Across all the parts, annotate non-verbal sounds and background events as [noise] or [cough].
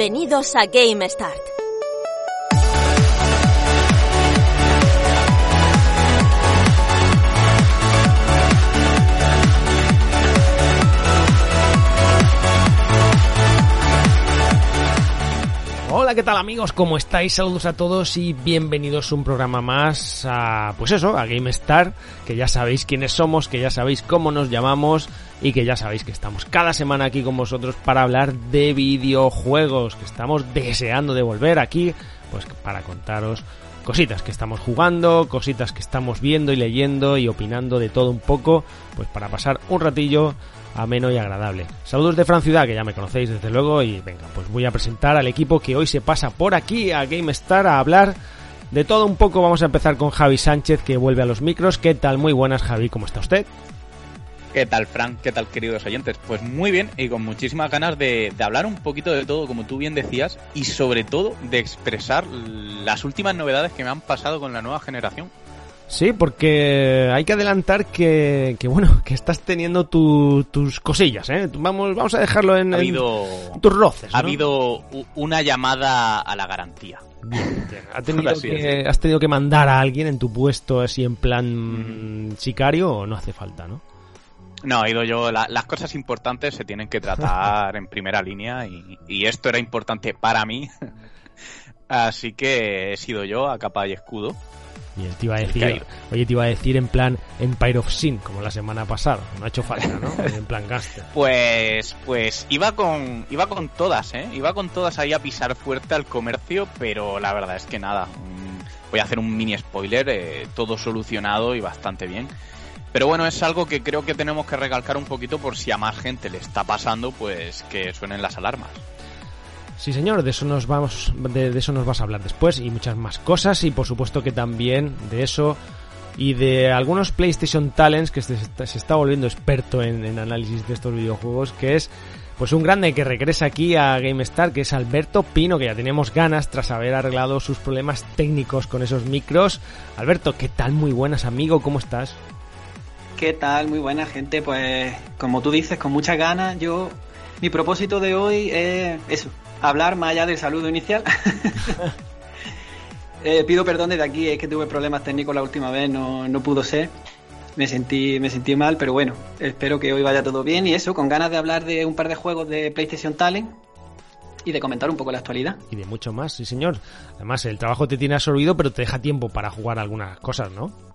Bienvenidos a Game Start. Hola, ¿qué tal amigos? ¿Cómo estáis? Saludos a todos y bienvenidos a un programa más a, pues eso, a GameStar, que ya sabéis quiénes somos, que ya sabéis cómo nos llamamos y que ya sabéis que estamos cada semana aquí con vosotros para hablar de videojuegos, que estamos deseando de volver aquí, pues para contaros cositas que estamos jugando, cositas que estamos viendo y leyendo y opinando de todo un poco, pues para pasar un ratillo ameno y agradable. Saludos de Fran Ciudad, que ya me conocéis desde luego, y venga, pues voy a presentar al equipo que hoy se pasa por aquí a GameStar a hablar de todo un poco. Vamos a empezar con Javi Sánchez, que vuelve a los micros. ¿Qué tal? Muy buenas, Javi, ¿cómo está usted? ¿Qué tal, Frank? ¿Qué tal, queridos oyentes? Pues muy bien y con muchísimas ganas de, de, hablar un poquito de todo, como tú bien decías, y sobre todo de expresar las últimas novedades que me han pasado con la nueva generación. Sí, porque hay que adelantar que, que bueno, [laughs] que estás teniendo tu, tus cosillas, ¿eh? Vamos, vamos a dejarlo en, ha habido, en tus roces. ¿no? Ha habido una llamada a la garantía. Bien, bien. ¿Ha [laughs] tenido que, ¿Has tenido que mandar a alguien en tu puesto así en plan mm. sicario o no hace falta, no? No, he ido yo. La, las cosas importantes se tienen que tratar en primera línea y, y esto era importante para mí. [laughs] Así que he sido yo a capa y escudo. Bien, te iba a decir, oye, te iba a decir en plan Empire of Sin, como la semana pasada. No ha hecho falta, ¿no? [laughs] En plan gaster. Pues, pues iba con, iba con todas, ¿eh? Iba con todas ahí a pisar fuerte al comercio, pero la verdad es que nada. Voy a hacer un mini spoiler, eh, todo solucionado y bastante bien. Pero bueno, es algo que creo que tenemos que recalcar un poquito por si a más gente le está pasando, pues que suenen las alarmas. Sí, señor, de eso nos vamos, de, eso nos vas a hablar después y muchas más cosas y por supuesto que también de eso y de algunos PlayStation Talents que se está, se está volviendo experto en, en, análisis de estos videojuegos, que es pues un grande que regresa aquí a GameStar, que es Alberto Pino, que ya tenemos ganas tras haber arreglado sus problemas técnicos con esos micros. Alberto, ¿qué tal? Muy buenas, amigo, ¿cómo estás? ¿Qué tal? Muy buena gente, pues como tú dices, con muchas ganas, yo mi propósito de hoy es eso, hablar más allá del saludo inicial. [laughs] eh, pido perdón desde aquí, es que tuve problemas técnicos la última vez, no, no pudo ser. Me sentí, me sentí mal, pero bueno, espero que hoy vaya todo bien y eso, con ganas de hablar de un par de juegos de PlayStation Talent y de comentar un poco la actualidad. Y de mucho más, sí señor. Además, el trabajo te tiene absorbido, pero te deja tiempo para jugar algunas cosas, ¿no?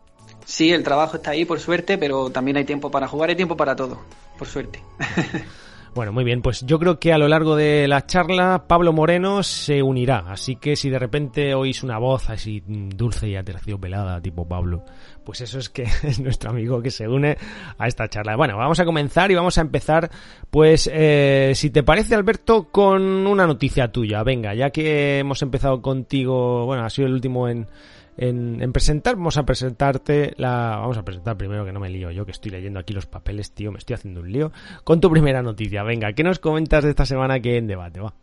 Sí, el trabajo está ahí por suerte, pero también hay tiempo para jugar, hay tiempo para todo, por suerte. [laughs] Bueno, muy bien, pues yo creo que a lo largo de la charla Pablo Moreno se unirá, así que si de repente oís una voz así dulce y aterciopelada tipo Pablo, pues eso es que [laughs] es nuestro amigo que se une a esta charla. Bueno, vamos a comenzar y vamos a empezar, pues, eh, si te parece Alberto, con una noticia tuya. Venga, ya que hemos empezado contigo, bueno, ha sido el último en en, en, presentar, vamos a presentarte la. Vamos a presentar primero que no me lío yo, que estoy leyendo aquí los papeles, tío, me estoy haciendo un lío. Con tu primera noticia, venga, ¿qué nos comentas de esta semana que en debate va?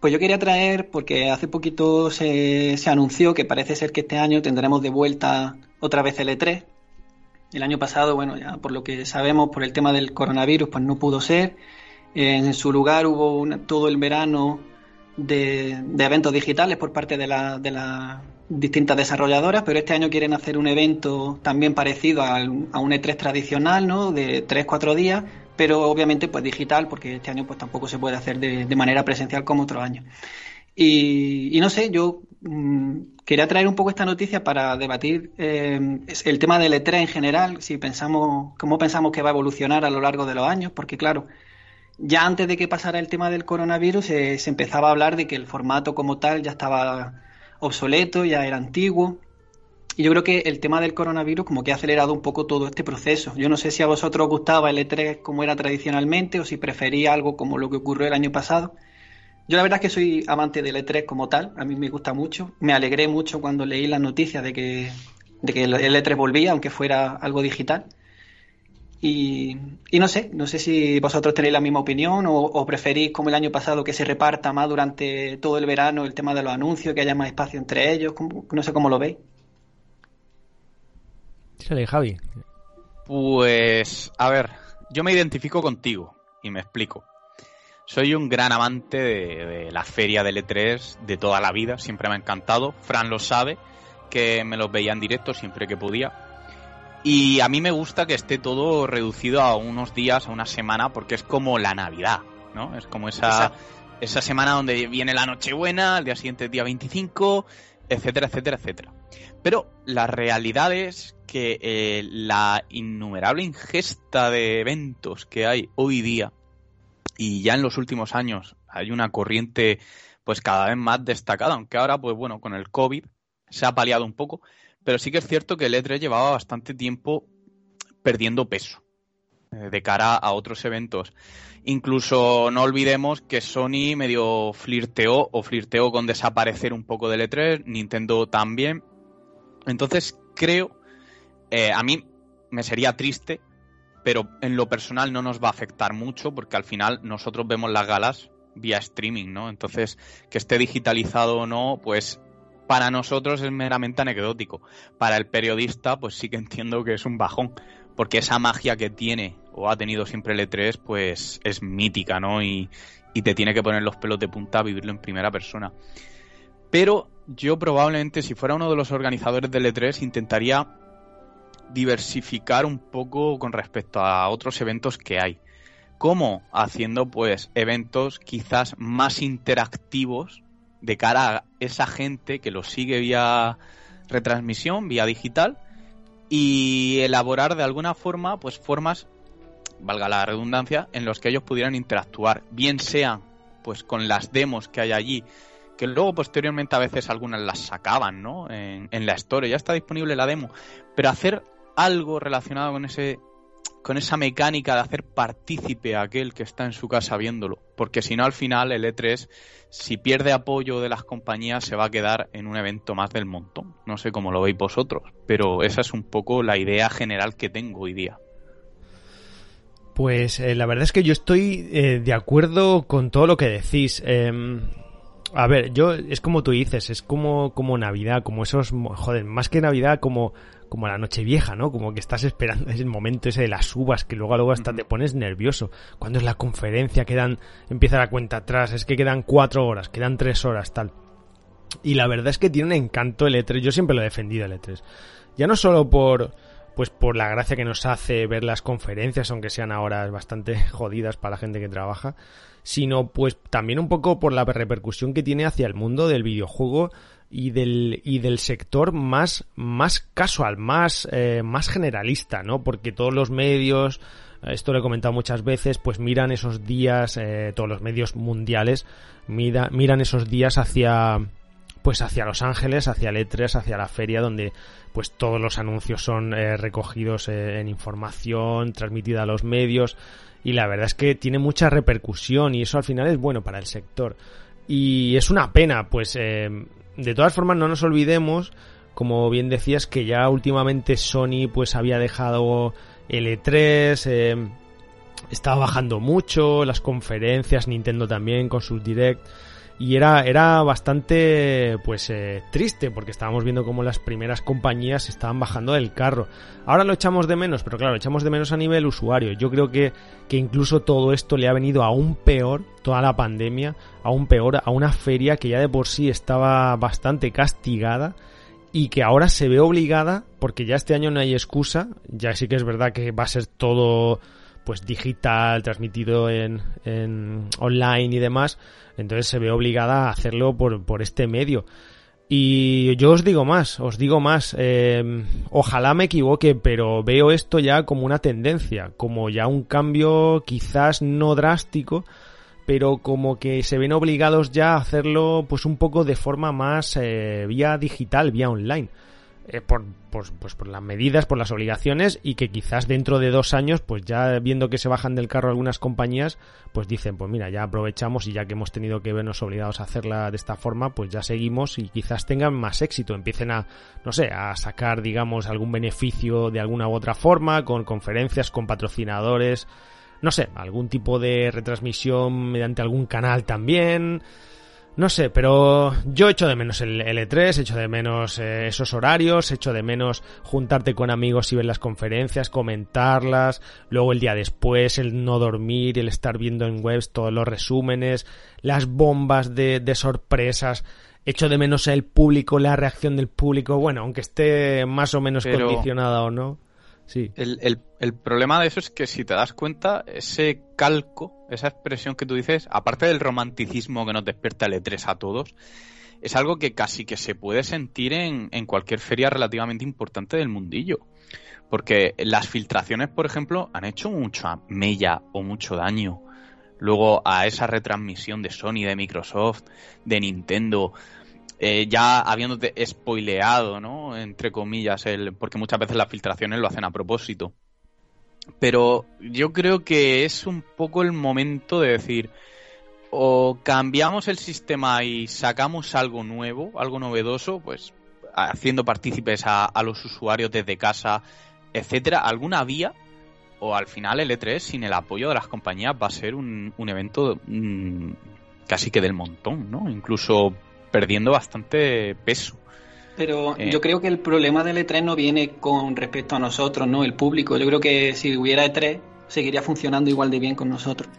Pues yo quería traer, porque hace poquito se, se anunció que parece ser que este año tendremos de vuelta otra vez el E3. El año pasado, bueno, ya por lo que sabemos, por el tema del coronavirus, pues no pudo ser. En su lugar hubo todo el verano de, de, eventos digitales por parte de la distintas desarrolladoras, pero este año quieren hacer un evento también parecido al, a un E3 tradicional, ¿no? De 3-4 días, pero obviamente pues digital, porque este año pues tampoco se puede hacer de, manera presencial como otros años. Y, y, no sé, yo mmm, quería traer un poco esta noticia para debatir eh, el tema del E3 en general, si pensamos, cómo pensamos que va a evolucionar a lo largo de los años, porque claro, ya antes de que pasara el tema del coronavirus eh, se empezaba a hablar de que el formato como tal ya estaba obsoleto, ya era antiguo. Y yo creo que el tema del coronavirus como que ha acelerado un poco todo este proceso. Yo no sé si a vosotros os gustaba el E3 como era tradicionalmente o si prefería algo como lo que ocurrió el año pasado. Yo la verdad es que soy amante del E3 como tal, a mí me gusta mucho. Me alegré mucho cuando leí las noticias de que, de que el E3 volvía, aunque fuera algo digital. Y, y, no sé, no sé si vosotros tenéis la misma opinión o, o, preferís, como el año pasado, que se reparta más durante todo el verano el tema de los anuncios, que haya más espacio entre ellos. No sé cómo lo veis. Tírale, Javi. Pues, a ver, yo me identifico contigo y me explico. soy un gran amante de, la feria de E3 de toda la vida, siempre me ha encantado. Fran lo sabe, que me los veía en directo siempre que podía. Y a mí me gusta que esté todo reducido a unos días, a una semana, porque es como la Navidad, ¿no? Es como esa, esa semana donde viene la Nochebuena, al día siguiente día 25, etcétera, etcétera, etcétera. Pero la realidad es que eh, la innumerable ingesta de eventos que hay hoy día y ya en los últimos años hay una corriente pues cada vez más destacada, aunque ahora pues bueno, con el COVID se ha paliado un poco, pero sí que es cierto que el E3 llevaba bastante tiempo perdiendo peso eh, de cara a otros eventos. Incluso no olvidemos que Sony medio flirteó o flirteó con desaparecer un poco del E3, Nintendo también. Entonces creo, eh, a mí me sería triste pero en lo personal no nos va a afectar mucho porque al final nosotros vemos las galas vía streaming, ¿no? Entonces, que esté digitalizado o no, pues para nosotros es meramente anecdótico. Para el periodista, pues sí que entiendo que es un bajón, porque esa magia que tiene o ha tenido siempre el E3, pues es mítica, ¿no? Y, y te tiene que poner los pelos de punta a vivirlo en primera persona. Pero yo probablemente, si fuera uno de los organizadores del E3, intentaría diversificar un poco con respecto a otros eventos que hay. ¿Cómo? Haciendo pues eventos quizás más interactivos de cara a esa gente que lo sigue vía retransmisión, vía digital, y elaborar de alguna forma pues formas, valga la redundancia, en los que ellos pudieran interactuar, bien sea pues con las demos que hay allí, que luego posteriormente a veces algunas las sacaban, ¿no? En, en la historia, ya está disponible la demo, pero hacer algo relacionado con ese con esa mecánica de hacer partícipe a aquel que está en su casa viéndolo, porque si no al final el E3 si pierde apoyo de las compañías se va a quedar en un evento más del montón. No sé cómo lo veis vosotros, pero esa es un poco la idea general que tengo hoy día. Pues eh, la verdad es que yo estoy eh, de acuerdo con todo lo que decís. Em, a ver, yo es como tú dices, es como, como Navidad, como esos, joder, más que Navidad, como como la noche vieja, ¿no? Como que estás esperando ese momento ese de las uvas que luego luego hasta te pones nervioso. Cuando es la conferencia, quedan, empieza la cuenta atrás, es que quedan cuatro horas, quedan tres horas, tal. Y la verdad es que tiene un encanto el E3, yo siempre lo he defendido el E3. Ya no solo por, pues por la gracia que nos hace ver las conferencias, aunque sean horas bastante [laughs] jodidas para la gente que trabaja, sino pues también un poco por la repercusión que tiene hacia el mundo del videojuego y del, y del sector más, más casual, más, eh, más generalista, ¿no? Porque todos los medios, esto lo he comentado muchas veces, pues miran esos días, eh, todos los medios mundiales, miran esos días hacia, pues hacia Los Ángeles, hacia Letres, hacia la feria, donde pues todos los anuncios son eh, recogidos en información, transmitida a los medios, y la verdad es que tiene mucha repercusión y eso al final es bueno para el sector. Y es una pena, pues de todas formas, no nos olvidemos, como bien decías, que ya últimamente Sony pues había dejado el E3, eh, estaba bajando mucho, las conferencias, Nintendo también con sus direct y era, era bastante pues eh, triste porque estábamos viendo como las primeras compañías estaban bajando del carro. Ahora lo echamos de menos, pero claro, lo echamos de menos a nivel usuario. Yo creo que, que incluso todo esto le ha venido aún peor, toda la pandemia, aún peor a una feria que ya de por sí estaba bastante castigada y que ahora se ve obligada, porque ya este año no hay excusa, ya sí que es verdad que va a ser todo pues digital, transmitido en, en online y demás, entonces se ve obligada a hacerlo por, por este medio. Y yo os digo más, os digo más, eh, ojalá me equivoque, pero veo esto ya como una tendencia, como ya un cambio quizás no drástico, pero como que se ven obligados ya a hacerlo pues un poco de forma más eh, vía digital, vía online. Eh, por, pues, por las medidas, por las obligaciones y que quizás dentro de dos años, pues ya viendo que se bajan del carro algunas compañías, pues dicen, pues mira, ya aprovechamos y ya que hemos tenido que vernos obligados a hacerla de esta forma, pues ya seguimos y quizás tengan más éxito, empiecen a, no sé, a sacar, digamos, algún beneficio de alguna u otra forma, con conferencias, con patrocinadores, no sé, algún tipo de retransmisión mediante algún canal también No sé, pero yo echo de menos el L3, echo de menos eh, esos horarios, echo de menos juntarte con amigos y ver las conferencias, comentarlas, luego el día después, el no dormir, el estar viendo en webs todos los resúmenes, las bombas de, de sorpresas, echo de menos el público, la reacción del público, bueno, aunque esté más o menos condicionada o no. Sí. El, el, el, problema de eso es que si te das cuenta, ese calco, esa expresión que tú dices, aparte del romanticismo que nos despierta el E3 a todos, es algo que casi que se puede sentir en, en cualquier feria relativamente importante del mundillo. Porque las filtraciones, por ejemplo, han hecho mucha mella o mucho daño. Luego a esa retransmisión de Sony, de Microsoft, de Nintendo, eh, ya habiéndote spoileado, ¿no? Entre comillas, el, porque muchas veces las filtraciones lo hacen a propósito. Pero yo creo que es un poco el momento de decir, o cambiamos el sistema y sacamos algo nuevo, algo novedoso, pues haciendo partícipes a, los usuarios desde casa, etcétera, alguna vía, o al final el E3 sin el apoyo de las compañías va a ser un, evento mm, casi que del montón, ¿no? Incluso perdiendo bastante peso. Pero eh, yo creo que el problema del E3 no viene con respecto a nosotros, ¿no? El público. Yo creo que si hubiera E3, seguiría funcionando igual de bien con nosotros.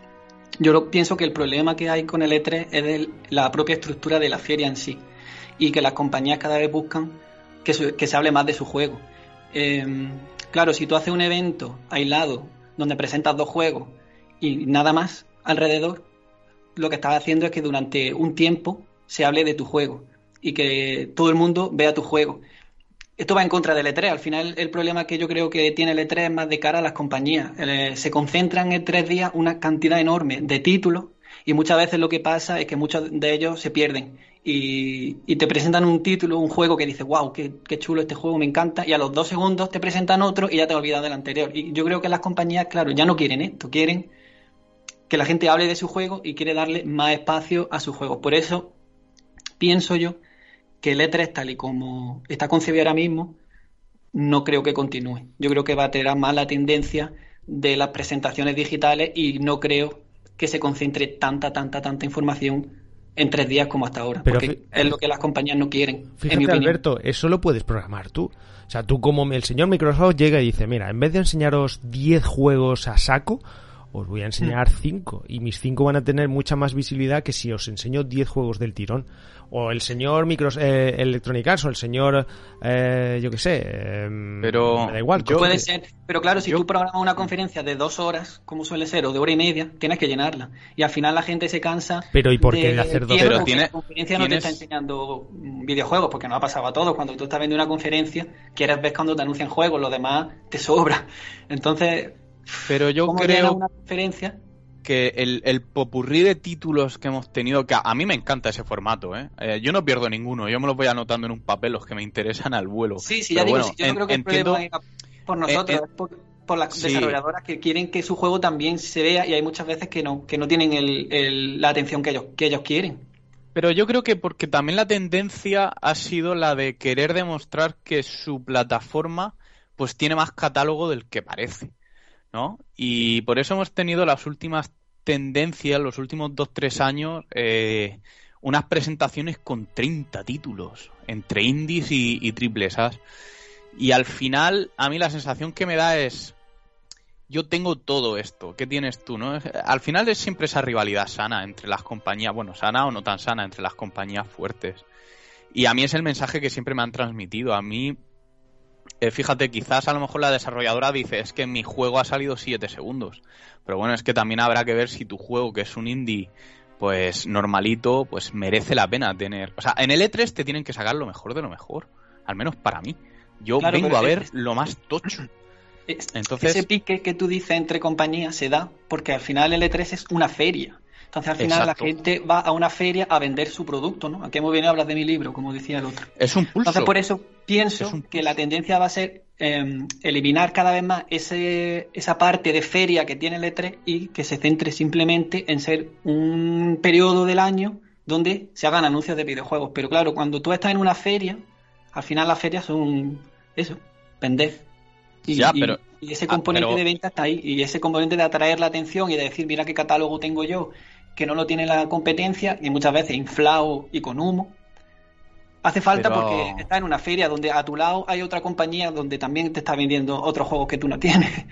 Yo pienso que el problema que hay con el E3 es la propia estructura de la feria en sí. Y que las compañías cada vez buscan que, se hable más de su juego. Em, claro, si tú haces un evento aislado donde presentas dos juegos y nada más alrededor, lo que estás haciendo es que durante un tiempo se hable de tu juego y que todo el mundo vea tu juego. Esto va en contra del E3. Al final, el problema que yo creo que tiene el E3 es más de cara a las compañías. Eh, se concentran en tres días una cantidad enorme de títulos y muchas veces lo que pasa es que muchos de ellos se pierden y, te presentan un título, un juego que dices, wow, qué, qué, chulo este juego, me encanta, y a los dos segundos te presentan otro y ya te has olvidado del anterior. Y yo creo que las compañías, claro, ya no quieren esto, quieren que la gente hable de su juego y quiere darle más espacio a su juego. Por eso pienso yo que el E3 tal y como está concebido ahora mismo, no creo que continúe. Yo creo que va a tener más la tendencia de las presentaciones digitales y no creo que se concentre tanta, tanta, tanta información en tres días como hasta ahora. porque es lo que las compañías no quieren. Fíjate, Alberto, eso lo puedes programar tú. O sea, tú como el señor Microsoft llega y dice, mira, en vez de enseñaros 10 juegos a saco, os voy a enseñar 5. Y mis 5 van a tener mucha más visibilidad que si os enseño 10 juegos del tirón o el señor Micros, eh, Electronic Arts o el señor, eh, yo qué sé, eh, pero da igual. puede ser, pero claro, si tú programas una conferencia de dos horas, como suele ser, o de hora y media, tienes que llenarla. Y al final la gente se cansa. Pero ¿y por qué de hacer dos horas? la conferencia no te está enseñando videojuegos, porque no ha pasado a todos. Cuando tú estás viendo una conferencia, quieres ver cuando te anuncian juegos, lo demás te sobra. Entonces, pero yo creo una conferencia que el, el, popurrí de títulos que hemos tenido, que a, mí me encanta ese formato, ¿eh? ¿eh? Yo no pierdo ninguno, yo me los voy anotando en un papel los que me interesan al vuelo. Sí, sí, ya digo, yo no creo que el problema por nosotros, por, las desarrolladoras que quieren que su juego también se vea y hay muchas veces que no, que no tienen el, la atención que ellos, que ellos quieren. Pero yo creo que porque también la tendencia ha sido la de querer demostrar que su plataforma pues tiene más catálogo del que parece. ¿No? Y por eso hemos tenido las últimas tendencias, los últimos 2-3 años, eh, unas presentaciones con 30 títulos, entre indies y, y triples Y al final, a mí la sensación que me da es, yo tengo todo esto, ¿qué tienes tú? No? Al final es siempre esa rivalidad sana entre las compañías, bueno, sana o no tan sana, entre las compañías fuertes. Y a mí es el mensaje que siempre me han transmitido. A mí eh, fíjate, quizás a lo mejor la desarrolladora dice, es que mi juego ha salido 7 segundos. Pero bueno, es que también habrá que ver si tu juego, que es un indie, pues normalito, pues merece la pena tener. O sea, en el E3 te tienen que sacar lo mejor de lo mejor. Al menos para mí. Yo vengo a ver lo más tocho. Entonces... Ese pique que tú dices entre compañías se da porque al final el E3 es una feria. Entonces al final la gente va a una feria a vender su producto, ¿no? Aquí muy bien hablas de mi libro, como decía el otro. Es un pulso. Entonces por eso pienso que la tendencia va a ser em, eliminar cada vez más ese, esa parte de feria que tiene el E3 y que se centre simplemente en ser un periodo del año donde se hagan anuncios de videojuegos. Pero claro, cuando tú estás en una feria, al final las ferias son eso, vender. Y, ya, pero, y ese ah, componente de venta está ahí. Y ese componente de atraer la atención y de decir, mira qué catálogo tengo yo que no lo tiene la competencia y muchas veces inflado y con humo. Hace falta porque estás en una feria donde a tu lado hay otra compañía donde también te está vendiendo otros juegos que tú no tienes.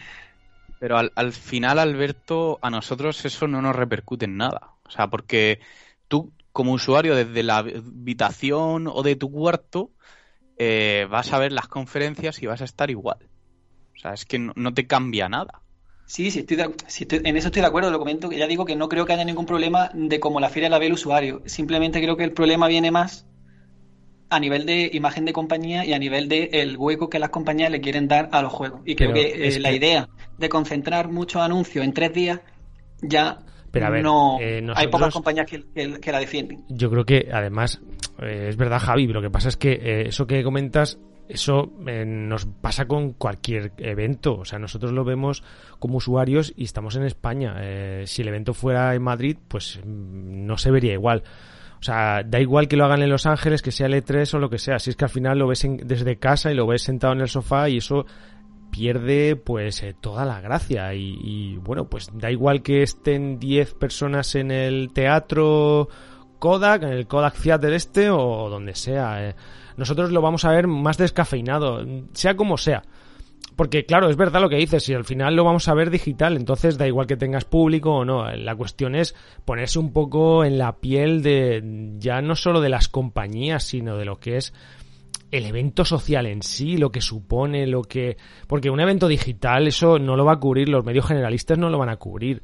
Pero al, al final, Alberto, a nosotros eso no nos repercute en nada. O sea, porque tú como usuario desde la habitación o de tu cuarto eh, vas a ver las conferencias y vas a estar igual. O sea, es que no, te cambia nada. Sí, sí, estoy, en eso estoy de acuerdo, lo comento. Ya digo que no creo que haya ningún problema de cómo la feria la ve el usuario. Simplemente creo que el problema viene más a nivel de imagen de compañía y a nivel de el hueco que las compañías le quieren dar a los juegos. Y creo que, eh, la idea de concentrar muchos anuncios en tres días ya pero a ver, no, eh, hay pocas compañías que, la defienden. Yo creo que además eh, es verdad, Javi, lo que pasa es que eh, eso que comentas eso nos pasa con cualquier evento. O sea, nosotros lo vemos como usuarios y estamos en España. si el evento fuera en Madrid, pues mm, no se vería igual. O sea, da igual que lo hagan en Los Ángeles, que sea el E3 o lo que sea. Si es que al final lo ves desde casa y lo ves sentado en el sofá y eso pierde pues eh, toda la gracia y, bueno pues da igual que estén 10 personas en el teatro Kodak, en el Kodak Theater este o donde sea. Eh. Nosotros lo vamos a ver más descafeinado, sea como sea. Porque claro, es verdad lo que dices, si al final lo vamos a ver digital, entonces da igual que tengas público o no. La cuestión es ponerse un poco en la piel de ya no solo de las compañías, sino de lo que es el evento social en sí, lo que supone, lo que... Porque un evento digital, eso no lo va a cubrir, los medios generalistas no lo van a cubrir.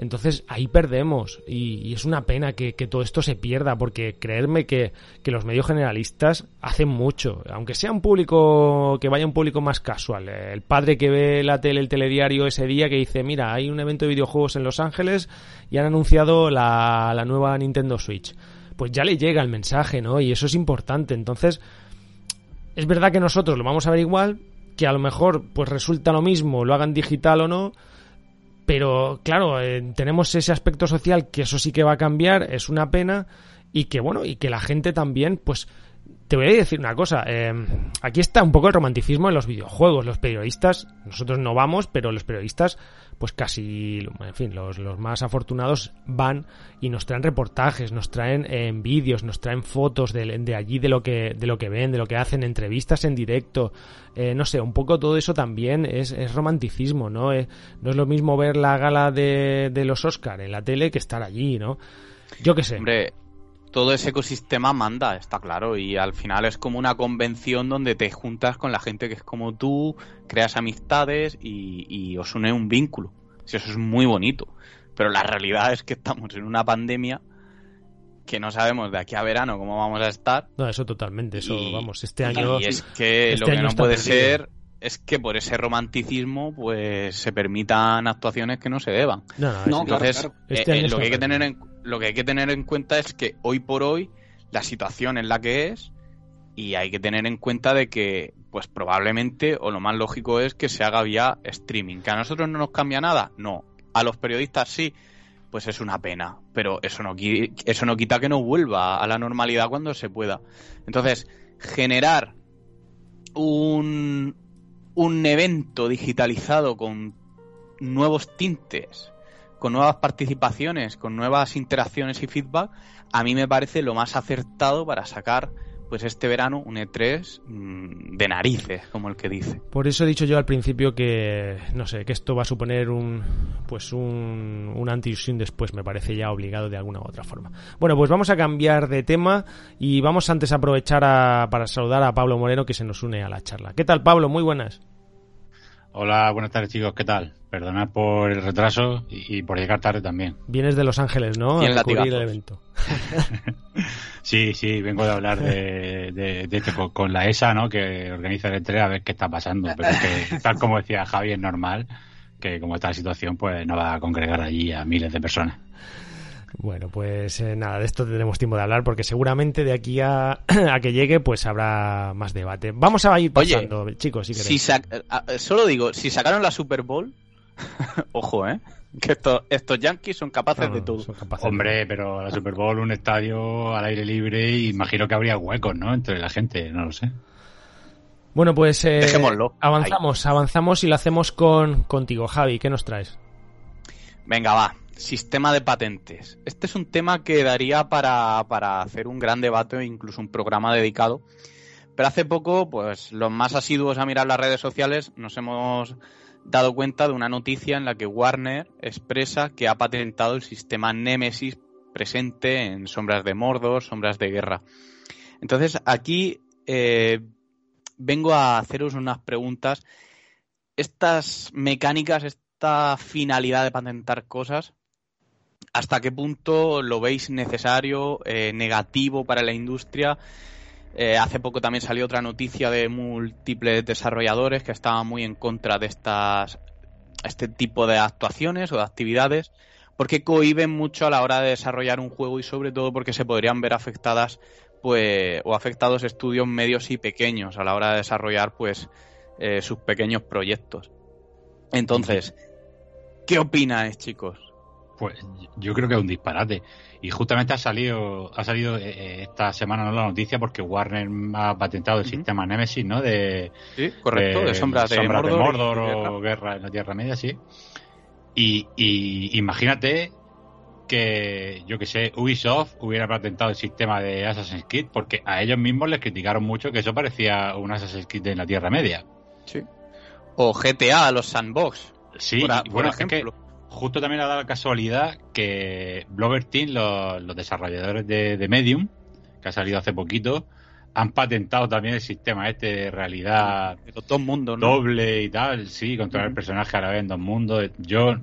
Entonces ahí perdemos y, es una pena que, todo esto se pierda porque creerme que, los medios generalistas hacen mucho, aunque sea un público que vaya un público más casual. El padre que ve la tele, el telediario ese día que dice, mira, hay un evento de videojuegos en Los Ángeles y han anunciado la, la nueva Nintendo Switch. Pues ya le llega el mensaje, ¿no? Y eso es importante. Entonces, es verdad que nosotros lo vamos a ver igual, que a lo mejor pues resulta lo mismo, lo hagan digital o no, pero claro, eh, tenemos ese aspecto social que eso sí que va a cambiar, es una pena y que bueno, y que la gente también pues te voy a decir una cosa, eh, aquí está un poco el romanticismo en los videojuegos, los periodistas, nosotros no vamos, pero los periodistas pues casi, en fin, los, los más afortunados van y nos traen reportajes, nos traen eh, vídeos, nos traen fotos de, de, allí, de lo, que, de lo que ven, de lo que hacen, entrevistas en directo, eh, no sé, un poco todo eso también es, es romanticismo, ¿no? Eh, no es lo mismo ver la gala de, de los Oscar en la tele que estar allí, ¿no? Yo qué sé. Todo ese ecosistema manda, está claro, y al final es como una convención donde te juntas con la gente que es como tú, creas amistades y, os une un vínculo. eso es muy bonito. Pero la realidad es que estamos en una pandemia que no sabemos de aquí a verano cómo vamos a estar. No, eso totalmente, eso, vamos, este año... Y es que este lo que no puede ser es que por ese romanticismo pues se permitan actuaciones que no se deban. No, no, Entonces, eh, este eh, lo, que hay que tener en, lo que hay que tener en cuenta es que hoy por hoy la situación es la que es y hay que tener en cuenta de que pues probablemente o lo más lógico es que se haga vía streaming. ¿Que a nosotros no nos cambia nada? No. A los periodistas sí, pues es una pena, pero eso no, eso no quita que no vuelva a la normalidad cuando se pueda. Entonces, generar un, un evento digitalizado con nuevos tintes, con nuevas participaciones, con nuevas interacciones y feedback, a mí me parece lo más acertado para sacar pues este verano un E3 mm, de narices, como el que dice. Por eso he dicho yo al principio que, no sé, que esto va a suponer un, pues un, un antes después, me parece ya obligado de alguna u otra forma. Bueno, pues vamos a cambiar de tema y vamos antes a aprovechar para saludar a Pablo Moreno que se nos une a la charla. ¿Qué tal, Pablo? Muy buenas. Hola, buenas tardes chicos, ¿qué tal? Perdonad por el retraso y, por llegar tarde también. Vienes de Los Ángeles, ¿no? Y en el evento. [laughs] sí, sí, vengo de hablar de, de, con, la ESA, ¿no? Que organiza el E3 a ver qué está pasando. Pero que, tal como decía Javi, es normal que como está la situación, pues no va a congregar allí a miles de personas. Bueno, pues eh, nada, de esto tendremos tiempo de hablar porque seguramente de aquí a, [clears throat] a, que llegue pues habrá más debate. Vamos a ir pasando, chicos, si, si Solo digo, si sacaron la Super Bowl, [laughs] ojo, ¿eh? Que estos, estos Yankees son capaces de todo. Hombre, pero la Super Bowl, un estadio al aire libre, imagino que habría huecos, ¿no? Entre la gente, no lo sé. Bueno, pues eh, avanzamos, avanzamos y lo hacemos con contigo, Javi. ¿Qué nos traes? Venga, va sistema de patentes. Este es un tema que daría para, para hacer un gran debate incluso un programa dedicado. Pero hace poco, pues los más asiduos a mirar las redes sociales nos hemos dado cuenta de una noticia en la que Warner expresa que ha patentado el sistema Nemesis presente en Sombras de Mordor, Sombras de Guerra. Entonces, aquí eh, vengo a haceros unas preguntas. Estas mecánicas, esta finalidad de patentar cosas, ¿hasta qué punto lo veis necesario, eh, negativo para la industria? Eh, hace poco también salió otra noticia de múltiples desarrolladores que estaban muy en contra de estas este tipo de actuaciones o de actividades porque cohiben mucho a la hora de desarrollar un juego y sobre todo porque se podrían ver afectadas pues o afectados estudios medios y pequeños a la hora de desarrollar pues eh, sus pequeños proyectos. Entonces, ¿qué opináis, chicos? Pues yo creo que es un disparate. Y justamente ha salido, ha salido eh, eh, esta semana no la noticia porque Warner ha patentado el sistema Nemesis, ¿no? De, sí, correcto, de, sombras, de, Mordor, o guerra. en la Tierra Media, sí. Y, y imagínate que, yo que sé, Ubisoft hubiera patentado el sistema de Assassin's Creed porque a ellos mismos les criticaron mucho que eso parecía un Assassin's Creed en la Tierra Media. Sí. O GTA, los sandbox. Sí, bueno, ejemplo justo también ha dado la casualidad que Blover Team, los, desarrolladores de, Medium, que ha salido hace poquito, han patentado también el sistema este de realidad dos mundos, doble y tal, sí, controlar el personaje a la vez en dos mundos. Yo,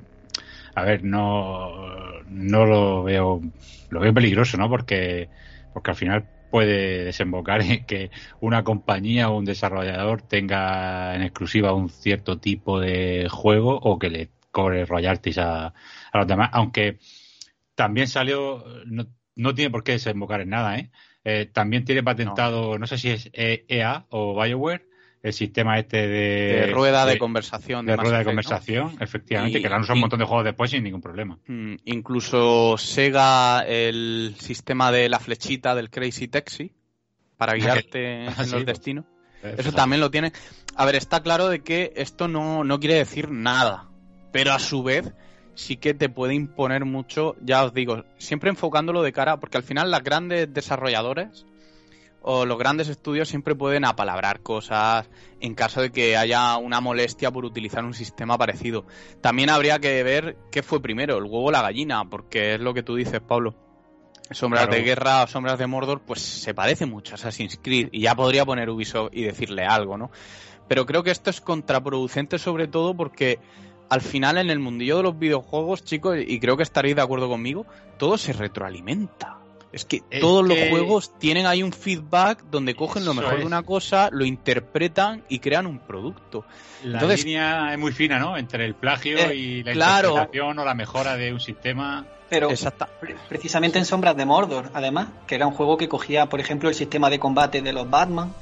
a ver, no, no lo veo, lo veo peligroso, ¿no? Porque, porque al final puede desembocar en que una compañía o un desarrollador tenga en exclusiva un cierto tipo de juego o que le cobre royalties a, a los demás, aunque también salió, no, tiene por qué desembocar en nada, ¿eh? eh también tiene patentado, no. sé si es EA o BioWare, el sistema este de, rueda de, conversación. De, rueda de conversación, efectivamente, que la han usado un montón de juegos después sin ningún problema. Mm, incluso Sega, el sistema de la flechita del Crazy Taxi, para [laughs] guiarte en los destinos. Eso también lo tiene. A ver, está claro de que esto no, no quiere decir nada pero a su vez sí que te puede imponer mucho, ya os digo, siempre enfocándolo de cara, porque al final las grandes desarrolladores o los grandes estudios siempre pueden apalabrar cosas en caso de que haya una molestia por utilizar un sistema parecido. También habría que ver qué fue primero, el huevo o la gallina, porque es lo que tú dices, Pablo. Sombras de Guerra o Sombras de Mordor, pues se parece mucho a Assassin's Creed y ya podría poner Ubisoft y decirle algo, ¿no? Pero creo que esto es contraproducente sobre todo porque al final en el mundillo de los videojuegos, chicos, y creo que estaréis de acuerdo conmigo, todo se retroalimenta. Es que todos los juegos tienen ahí un feedback donde cogen lo mejor de una cosa, lo interpretan y crean un producto. La línea es muy fina, ¿no? Entre el plagio eh, y la interpretación o la mejora de un sistema. Pero precisamente en Sombras de Mordor, además, que era un juego que cogía, por ejemplo, el sistema de combate de los Batman,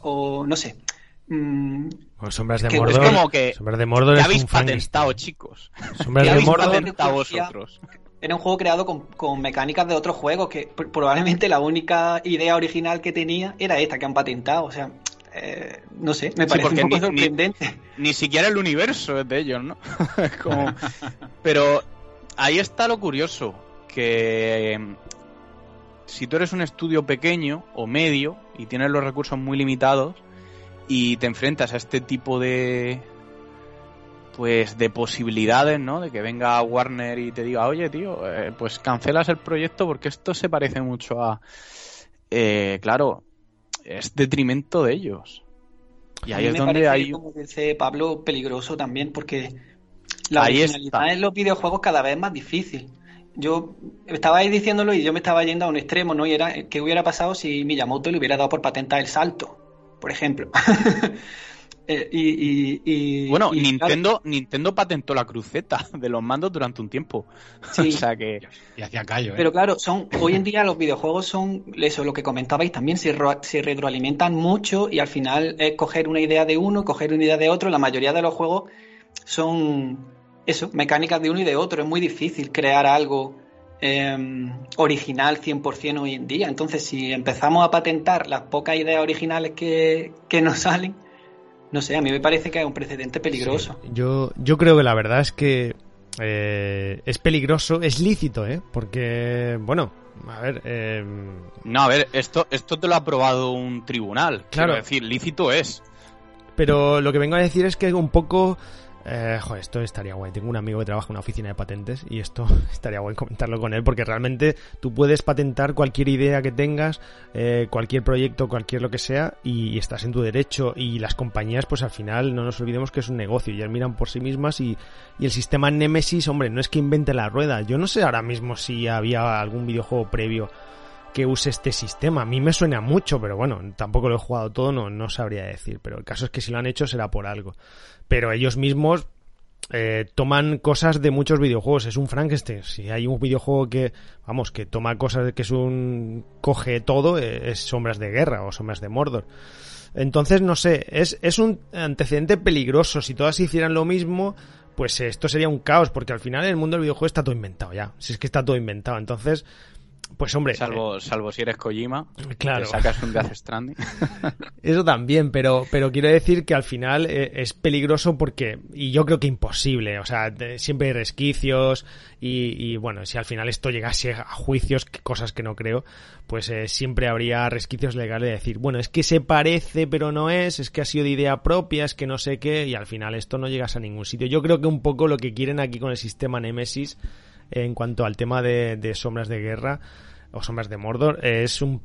o no sé, Mm, pues sombras de Mordor. Es como que sombras de Mordor ya habéis patentado, chicos. Sombras de Mordor. vosotros. Era un juego creado con, mecánicas de otros juegos que probablemente la única idea original que tenía era esta que han patentado. O sea, eh, no sé, me parece un poco sorprendente. Ni, siquiera el universo es de ellos, ¿no? [laughs] [laughs] Pero ahí está lo curioso, que em, si tú eres un estudio pequeño o medio y tienes los recursos muy limitados, y te enfrentas a este tipo de pues de posibilidades, ¿no? De que venga Warner y te diga, oye, tío, eh, pues cancelas el proyecto porque esto se parece mucho a... Eh, claro, es detrimento de ellos. Y ahí es donde hay... Como dice Pablo, peligroso también porque la originalidad en los videojuegos cada vez es más difícil. Yo estaba ahí diciéndolo y yo me estaba yendo a un extremo, ¿no? Y era, ¿qué hubiera pasado si Miyamoto le hubiera dado por patentar el salto? Por ejemplo. [laughs] Eh, y, bueno, Nintendo, Nintendo patentó la cruceta de los mandos durante un tiempo. [laughs] Sí. o sea que. Y hacía callo, ¿eh? Pero claro, son, hoy en día los videojuegos son eso, lo que comentabais también, se, se retroalimentan mucho y al final es coger una idea de uno, coger una idea de otro. La mayoría de los juegos son eso, mecánicas de uno y de otro. Es muy difícil crear algo eh, original 100% hoy en día. Entonces, si empezamos a patentar las pocas ideas originales que, nos salen, no sé, a mí me parece que es un precedente peligroso. yo, yo creo que la verdad es que eh, es peligroso, es lícito, ¿eh? Porque, bueno, a ver... Eh... No, a ver, esto, esto te lo ha aprobado un tribunal. Claro. Es decir, lícito es. Pero lo que vengo a decir es que un poco eh, joder, esto estaría guay. Tengo un amigo que trabaja en una oficina de patentes y esto [laughs] estaría guay comentarlo con él porque realmente tú puedes patentar cualquier idea que tengas, eh, cualquier proyecto, cualquier lo que sea y, estás en tu derecho y las compañías pues al final no nos olvidemos que es un negocio y ellas miran por sí mismas y, y el sistema Nemesis, hombre, no es que invente la rueda. Yo no sé ahora mismo si había algún videojuego previo que use este sistema. A mí me suena mucho, pero bueno, tampoco lo he jugado todo, no, no sabría decir. Pero el caso es que si lo han hecho será por algo. Pero ellos mismos eh, toman cosas de muchos videojuegos. Es un Frankenstein. Si hay un videojuego que, vamos, que toma cosas que es un. coge todo, eh, es Sombras de Guerra o Sombras de Mordor. Entonces, no sé, es, es un antecedente peligroso. Si todas hicieran lo mismo, pues esto sería un caos, porque al final el mundo del videojuego está todo inventado ya. Si es que está todo inventado. Entonces, pues hombre. Salvo, eh, salvo si eres Kojima. Claro. sacas un Death Stranding. [laughs] Eso también, pero, pero quiero decir que al final eh, es peligroso porque. Y yo creo que imposible. O sea, siempre hay resquicios. Y, bueno, si al final esto llegase a juicios, cosas que no creo, pues eh, siempre habría resquicios legales de decir, bueno, es que se parece, pero no es. Es que ha sido de idea propia, es que no sé qué. Y al final esto no llegas a ningún sitio. Yo creo que un poco lo que quieren aquí con el sistema Nemesis en cuanto al tema de, sombras de guerra o sombras de Mordor es un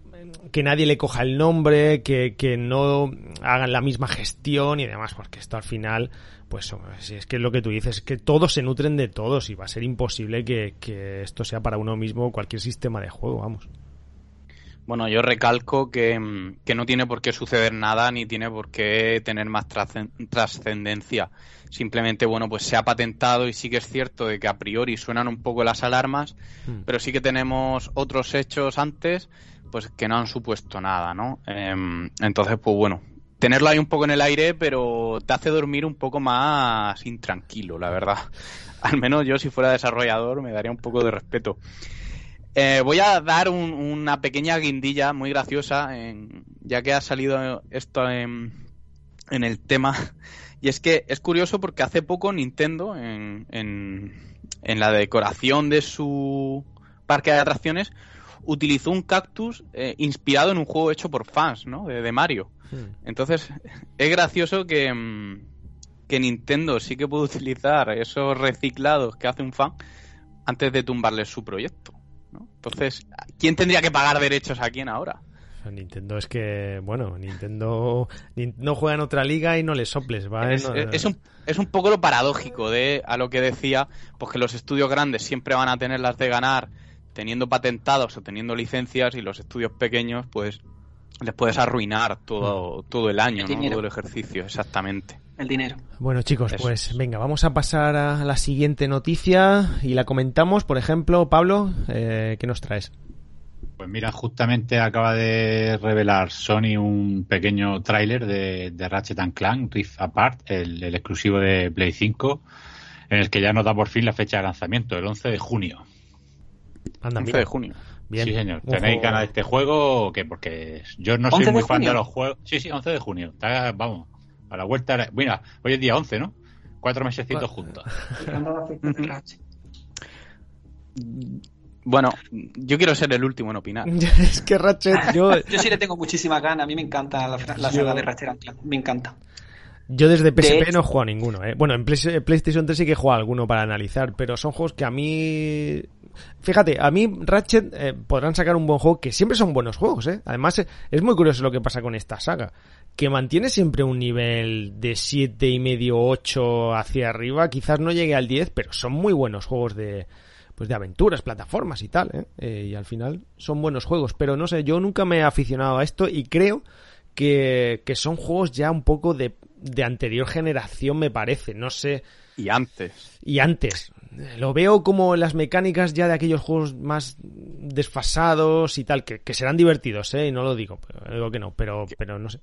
que nadie le coja el nombre que, no hagan la misma gestión y demás porque esto al final pues es que es lo que tú dices que todos se nutren de todos y va a ser imposible que, esto sea para uno mismo cualquier sistema de juego vamos bueno, yo recalco que, que, no tiene por qué suceder nada ni tiene por qué tener más trascendencia. Simplemente, bueno, pues se ha patentado y sí que es cierto de que a priori suenan un poco las alarmas, hmm. pero sí que tenemos otros hechos antes, pues que no han supuesto nada, ¿no? Em, entonces, pues bueno, tenerlo ahí un poco en el aire, pero te hace dormir un poco más intranquilo, la verdad. [laughs] Al menos yo, si fuera desarrollador, me daría un poco de respeto. Eh, voy a dar una pequeña guindilla muy graciosa, ya que ha salido esto en, en el tema. Y es que es curioso porque hace poco Nintendo, en, en, la decoración de su parque de atracciones, utilizó un cactus eh, inspirado en un juego hecho por fans, ¿no? De, Mario. Hmm. Entonces, [laughs] es gracioso que, mm, que Nintendo sí que puede utilizar esos reciclados que hace un fan antes de tumbarle su proyecto. ¿no? Entonces, ¿quién tendría que pagar derechos a quién ahora? Nintendo es que, bueno, Nintendo no juega en otra liga y no le soples, ¿va? Es, un, es un poco lo paradójico de a lo que decía, pues que los estudios grandes siempre van a tener las de ganar teniendo patentados o teniendo licencias y los estudios pequeños, pues les puedes arruinar todo, mm. todo el año, ¿no? todo el ejercicio, exactamente. El dinero. Bueno, chicos, pues venga, vamos a pasar a la siguiente noticia y la comentamos. Por ejemplo, Pablo, eh, ¿qué nos traes? Pues mira, justamente acaba de revelar Sony un pequeño tráiler de, Ratchet Clank Rift Apart, el, exclusivo de Play 5, en el que ya nos da por fin la fecha de lanzamiento, el 11 de junio. Anda, 11 de junio. Bien. Sí, señor. ¿Tenéis ganas de este juego o qué? Porque yo no soy muy fan de los juegos. Sí, sí, 11 de junio. vamos, a la vuelta. Mira, hoy es día 11, ¿no? Cuatro meses juntos. [laughs] Bueno, yo quiero ser el último en opinar. [laughs] es que Ratchet, yo... [laughs] yo sí le tengo muchísimas ganas. A mí me encanta la, la saga de Ratchet Clank. Me encanta. Yo desde PSP no he jugado ninguno, ¿eh? Bueno, en PlayStation 3 sí que he jugado alguno para analizar, pero son juegos que a mí... Fíjate, a mí Ratchet eh, podrán sacar un buen juego, que siempre son buenos juegos, ¿eh? Además, es muy curioso lo que pasa con esta saga, que mantiene siempre un nivel de siete y medio, 8 hacia arriba, quizás no llegue al 10, pero son muy buenos juegos de, pues de aventuras, plataformas y tal, ¿eh? ¿eh? Y al final son buenos juegos, pero no sé, yo nunca me he aficionado a esto y creo que, que son juegos ya un poco de, de anterior generación, me parece, no sé. Y antes. Y antes. Lo veo como las mecánicas ya de aquellos juegos más desfasados y tal, que, que serán divertidos, ¿eh? Y no lo digo, pero, digo que no, pero, pero no sé.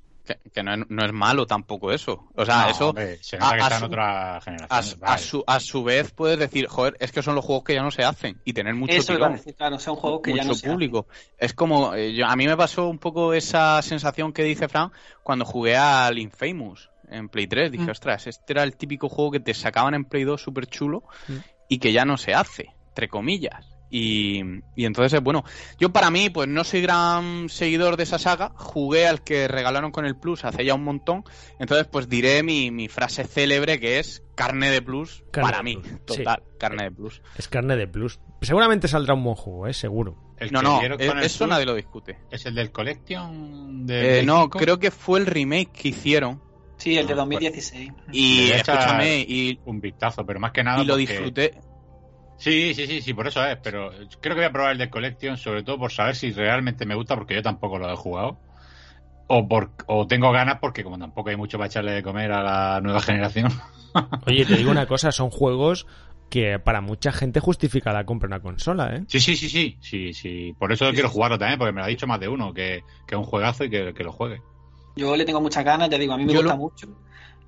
Que, no, es, no, es, malo tampoco eso. O sea, eso. se nota a, que está en otra generación. A, su, a, su, vez puedes decir, joder, es que son los juegos que ya no se hacen y tener mucho eso decir, claro, son juegos que ya no se público. Es como, eh, a mí me pasó un poco esa sensación que dice Fran cuando jugué al Infamous en Play 3. Dije, mm. ostras, este era el típico juego que te sacaban en Play 2 súper chulo. Mm y que ya no se hace, entre comillas. Y, y, entonces, bueno, yo para mí, pues no soy gran seguidor de esa saga, jugué al que regalaron con el Plus hace ya un montón, entonces pues diré mi, mi frase célebre que es carne de Plus para mí, total, carne de Plus. Es carne de Plus. Seguramente saldrá un buen juego, ¿eh? seguro. no, no, eso nadie lo discute. ¿Es el del Collection? De eh, no, creo que fue el remake que hicieron. Sí, el de 2016. Y escúchame, y un vistazo, pero más que nada. Y lo disfruté Sí, sí, sí, sí, por eso es, pero creo que voy a probar el de Collection, sobre todo por saber si realmente me gusta, porque yo tampoco lo he jugado. O, por, o tengo ganas porque como tampoco hay mucho para echarle de comer a la nueva generación. [laughs] Oye, te digo una cosa, son juegos que para mucha gente justifica la compra de una consola, ¿eh? Sí, sí, sí, sí, sí, sí. Por eso quiero jugarlo también, porque me lo ha dicho más de uno, que, que es un juegazo y que, lo juegue. Yo le tengo muchas ganas, ya digo, a mí me gusta mucho.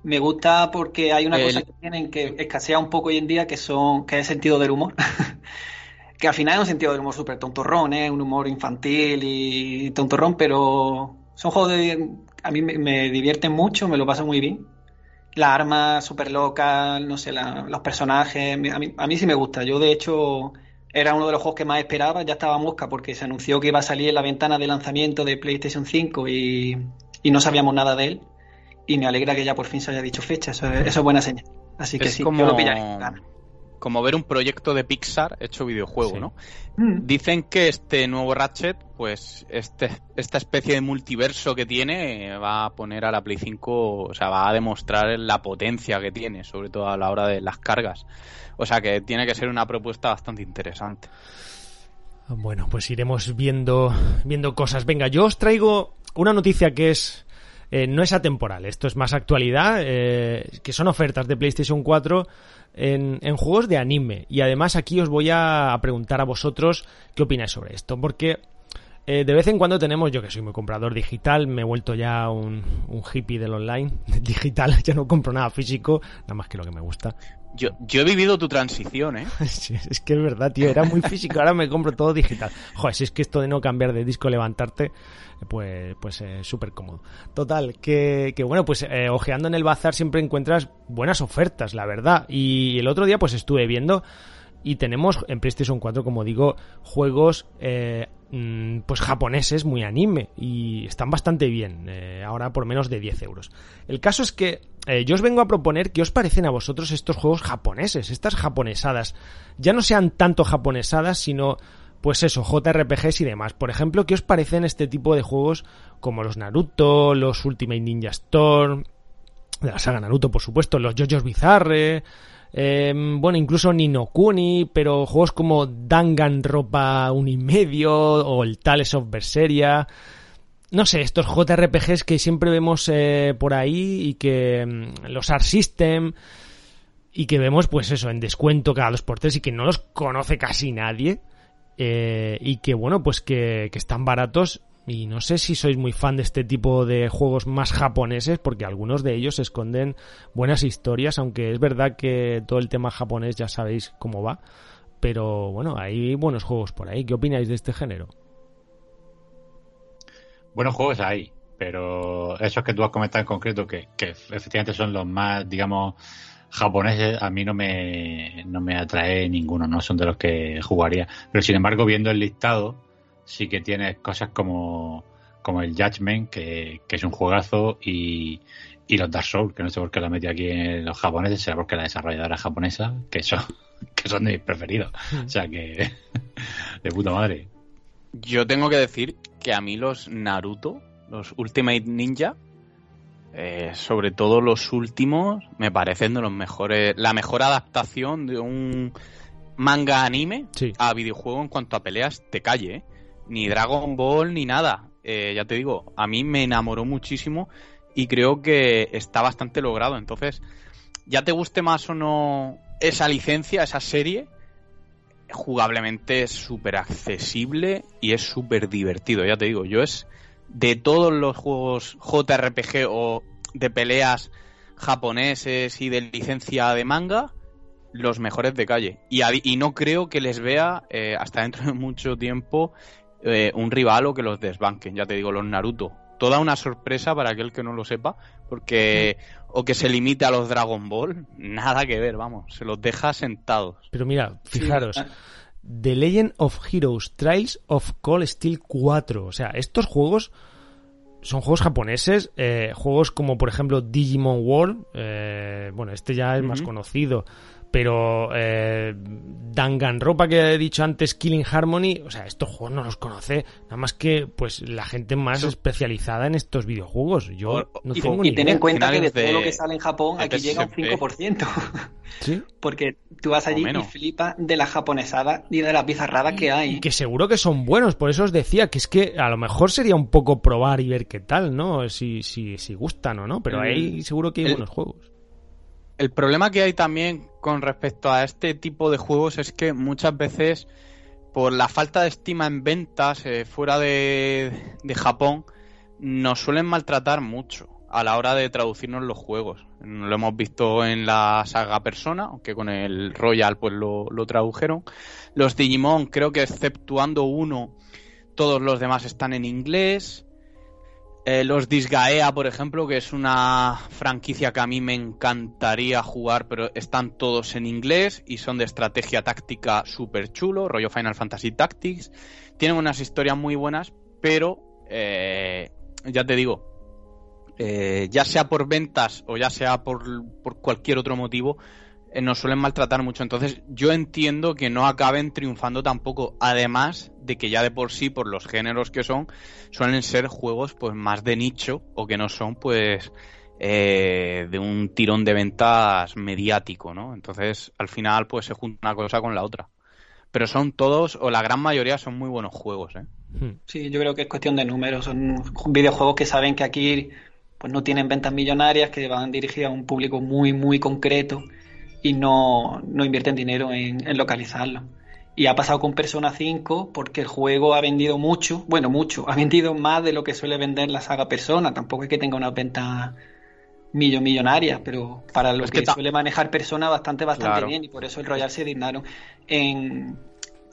Me gusta porque hay una cosa que tienen que escasea un poco hoy en día, que son que es el sentido del humor. [laughs] que al final es un sentido del humor súper tontorrón, ¿eh? un humor infantil y tontorrón, pero son juegos de... A mí me, divierten mucho, me lo paso muy bien. La arma súper loca, no sé, los personajes, a mí, a mí sí me gusta. Yo, de hecho, era uno de los juegos que más esperaba, ya estaba mosca porque se anunció que iba a salir en la ventana de lanzamiento de PlayStation 5 y, y no sabíamos nada de él y me alegra que ya por fin se haya dicho fecha, eso, es buena señal. Así que sí, como... yo lo pillaré. Como ver un proyecto de Pixar hecho videojuego, ¿no? Mm. Dicen que este nuevo Ratchet, pues este, esta especie de multiverso que tiene, va a poner a la Play 5, o sea, va a demostrar la potencia que tiene, sobre todo a la hora de las cargas. O sea que tiene que ser una propuesta bastante interesante. Bueno, pues iremos viendo, viendo cosas. Venga, yo os traigo una noticia que es eh, no es atemporal, esto es más actualidad, eh, que son ofertas de PlayStation 4 en, en, juegos de anime. Y además aquí os voy a preguntar a vosotros qué opináis sobre esto, porque eh, de vez en cuando tenemos, yo que soy muy comprador digital, me he vuelto ya un, un hippie del online [laughs] digital, ya no compro nada físico, nada más que lo que me gusta. Yo, yo he vivido tu transición, ¿eh? [laughs] es que es verdad, tío, era muy físico, ahora me compro todo digital. Joder, si es que esto de no cambiar de disco, levantarte, pues, pues es súper cómodo. Total, que, que bueno, pues eh, ojeando en el bazar siempre encuentras buenas ofertas, la verdad. Y el otro día pues estuve viendo y tenemos en PlayStation 4, como digo, juegos eh, mm, pues japoneses muy anime y están bastante bien, eh, ahora por menos de 10 euros. El caso es que eh, yo os vengo a proponer qué os parecen a vosotros estos juegos japoneses, estas japonesadas. Ya no sean tanto japonesadas, sino pues eso, JRPGs y demás. Por ejemplo, ¿qué os parecen este tipo de juegos como los Naruto, los Ultimate Ninja Storm, de la saga Naruto, por supuesto, los JoJo's Bizarre, eh, bueno, incluso Ninokuni, pero juegos como Danganronpa un y medio o el Tales of Berseria. No sé, estos JRPGs que siempre vemos eh, por ahí y que mm, los Art System y que vemos pues eso en descuento cada dos por tres y que no los conoce casi nadie eh, y que bueno pues que, que están baratos y no sé si sois muy fan de este tipo de juegos más japoneses, porque algunos de ellos esconden buenas historias, aunque es verdad que todo el tema japonés ya sabéis cómo va. Pero bueno, hay buenos juegos por ahí. ¿Qué opináis de este género? Buenos juegos hay, pero esos que tú has comentado en concreto, que, que efectivamente son los más, digamos, japoneses, a mí no me, no me atrae ninguno, no son de los que jugaría. Pero sin embargo, viendo el listado, sí que tienes cosas como, como el Judgment, que, es un juegazo, y, y los Dark Souls, que no sé por qué la metí aquí en los japoneses, será porque la desarrolladora japonesa, que son, [laughs] que son de mis preferidos. O sea que, [laughs] de puta madre. Yo tengo que decir que a mí los Naruto, los Ultimate Ninja, eh, sobre todo los últimos, me parecen de los mejores, la mejor adaptación de un manga anime a videojuego en cuanto a peleas te calle. ¿eh? ni Dragon Ball ni nada. Eh, ya te digo, a mí me enamoró muchísimo y creo que está bastante logrado. Entonces, ya te guste más o no esa licencia, esa serie, jugablemente es súper accesible y es súper divertido. Ya te digo, yo es de todos los juegos JRPG o de peleas japoneses y de licencia de manga, los mejores de calle. Y, y no creo que les vea eh, hasta dentro de mucho tiempo eh, un rival o que los desbanquen. Ya te digo, los Naruto toda una sorpresa para aquel que no lo sepa, porque o que se limite a los Dragon Ball, nada que ver, vamos, se los deja sentados. Pero mira, fijaros, The Legend of Heroes Trials of Cold Steel 4, o sea, estos juegos son juegos japoneses, eh, juegos como por ejemplo Digimon World, eh, bueno, este ya es más conocido, pero eh, Danganronpa que he dicho antes, Killing Harmony, o sea, estos juegos no los conoce, nada más que pues la gente más especializada en estos videojuegos. Yo no y, tengo y ni ten idea. en cuenta que de todo lo que sale en Japón, aquí llega un PSP. 5%. ¿Sí? [laughs] Porque tú vas O allí y flipas de la japonesada y de las bizarradas que hay. Y que seguro que son buenos, por eso os decía que es que a lo mejor sería un poco probar y ver qué tal, ¿no? Si, si, si gustan o no, pero ahí seguro que hay el- buenos juegos. El problema que hay también con respecto a este tipo de juegos es que muchas veces, por la falta de estima en ventas eh, fuera de, Japón, nos suelen maltratar mucho a la hora de traducirnos los juegos. Lo hemos visto en la saga Persona, aunque con el Royal pues lo tradujeron. Los Digimon, creo que exceptuando uno, todos los demás están en inglés. Eh, los Disgaea, por ejemplo, que es una franquicia que a mí me encantaría jugar, pero están todos en inglés y son de estrategia táctica súper chulo, rollo Final Fantasy Tactics. Tienen unas historias muy buenas, pero eh, ya te digo, eh, ya sea por ventas o ya sea por, por cualquier otro motivo, eh, nos suelen maltratar mucho. Entonces, yo entiendo que no acaben triunfando tampoco. Además de que ya de por sí, por los géneros que son, suelen ser juegos pues más de nicho o que no son pues eh, de un tirón de ventas mediático, ¿no? Entonces, al final, pues se junta una cosa con la otra. Pero son todos, o la gran mayoría, son muy buenos juegos, ¿eh? Hmm. Sí, yo creo que es cuestión de números. Son videojuegos que saben que aquí pues no tienen ventas millonarias, que van dirigidos a un público muy, muy concreto y no, no invierten dinero en, en localizarlo. Y ha pasado con Persona 5 porque el juego ha vendido mucho, bueno, mucho, ha vendido más de lo que suele vender la saga Persona. Tampoco es que tenga unas ventas millo millonarias, pero para lo Es que, suele manejar Persona bastante, bastante Claro. bien. Y por eso el Royal se dignaron en,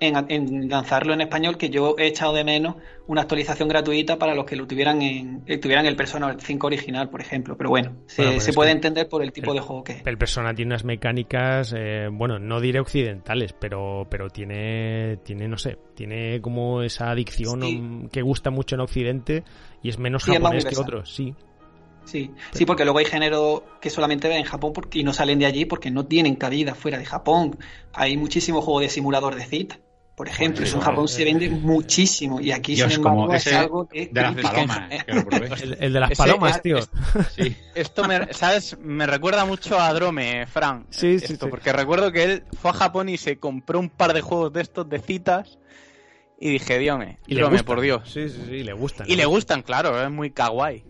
en, en lanzarlo en español, que yo he echado de menos una actualización gratuita para los que lo tuvieran en eh, tuvieran el Persona 5 original, por ejemplo. Pero bueno, se, Bueno, pues se es puede entender por el tipo el- de juego que es. El Persona tiene unas mecánicas, eh, bueno, no diré occidentales, pero, pero tiene, tiene, no sé, tiene como esa adicción Sí. que gusta mucho en Occidente y es menos Sí, es más japonés que otros, sí. Sí, sí, porque luego hay géneros que solamente ven en Japón porque, y no salen de allí porque no tienen cabida fuera de Japón. Hay muchísimo juego de simulador de cita, por ejemplo. sí, Eso en Japón se vende muchísimo y aquí, Dios, sin embargo, como es algo que... De las [laughs] palomas, que lo. [laughs] El, el de las Ese- palomas, tío. es- [laughs] Sí. Esto, me, ¿sabes? Me recuerda mucho a Drome, Fran. Sí, sí, Esto, sí. Porque recuerdo que él fue a Japón y se compró un par de juegos de estos de citas y dije, Dios me, Y le Drome, por Dios. Sí, sí, sí, le gustan. Y le gustan, claro, es muy kawaii.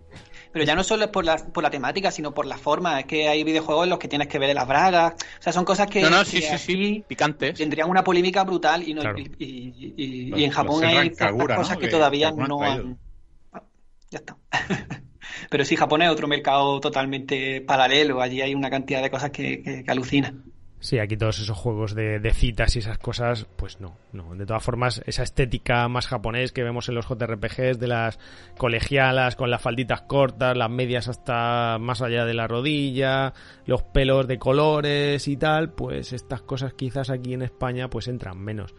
Pero ya no solo es por la, por la temática, sino por la forma. Es que hay videojuegos en los que tienes que ver las bragas. O sea, son cosas que, No, no, sí, sí, sí, picantes. tendrían una polémica brutal y, no, Claro. y, y- y- Los- y en Japón hay cosas que, Que- todavía no han... Ah, Ya está. [laughs] Pero sí, Japón es otro mercado totalmente paralelo. Allí hay una cantidad de cosas que, que, que alucina. Sí, aquí todos esos juegos de, de citas y esas cosas, pues no, no. De todas formas, esa estética más japonés que vemos en los JRPGs de las colegialas con las falditas cortas, las medias hasta más allá de la rodilla, los pelos de colores y tal, pues estas cosas quizás aquí en España pues entran menos.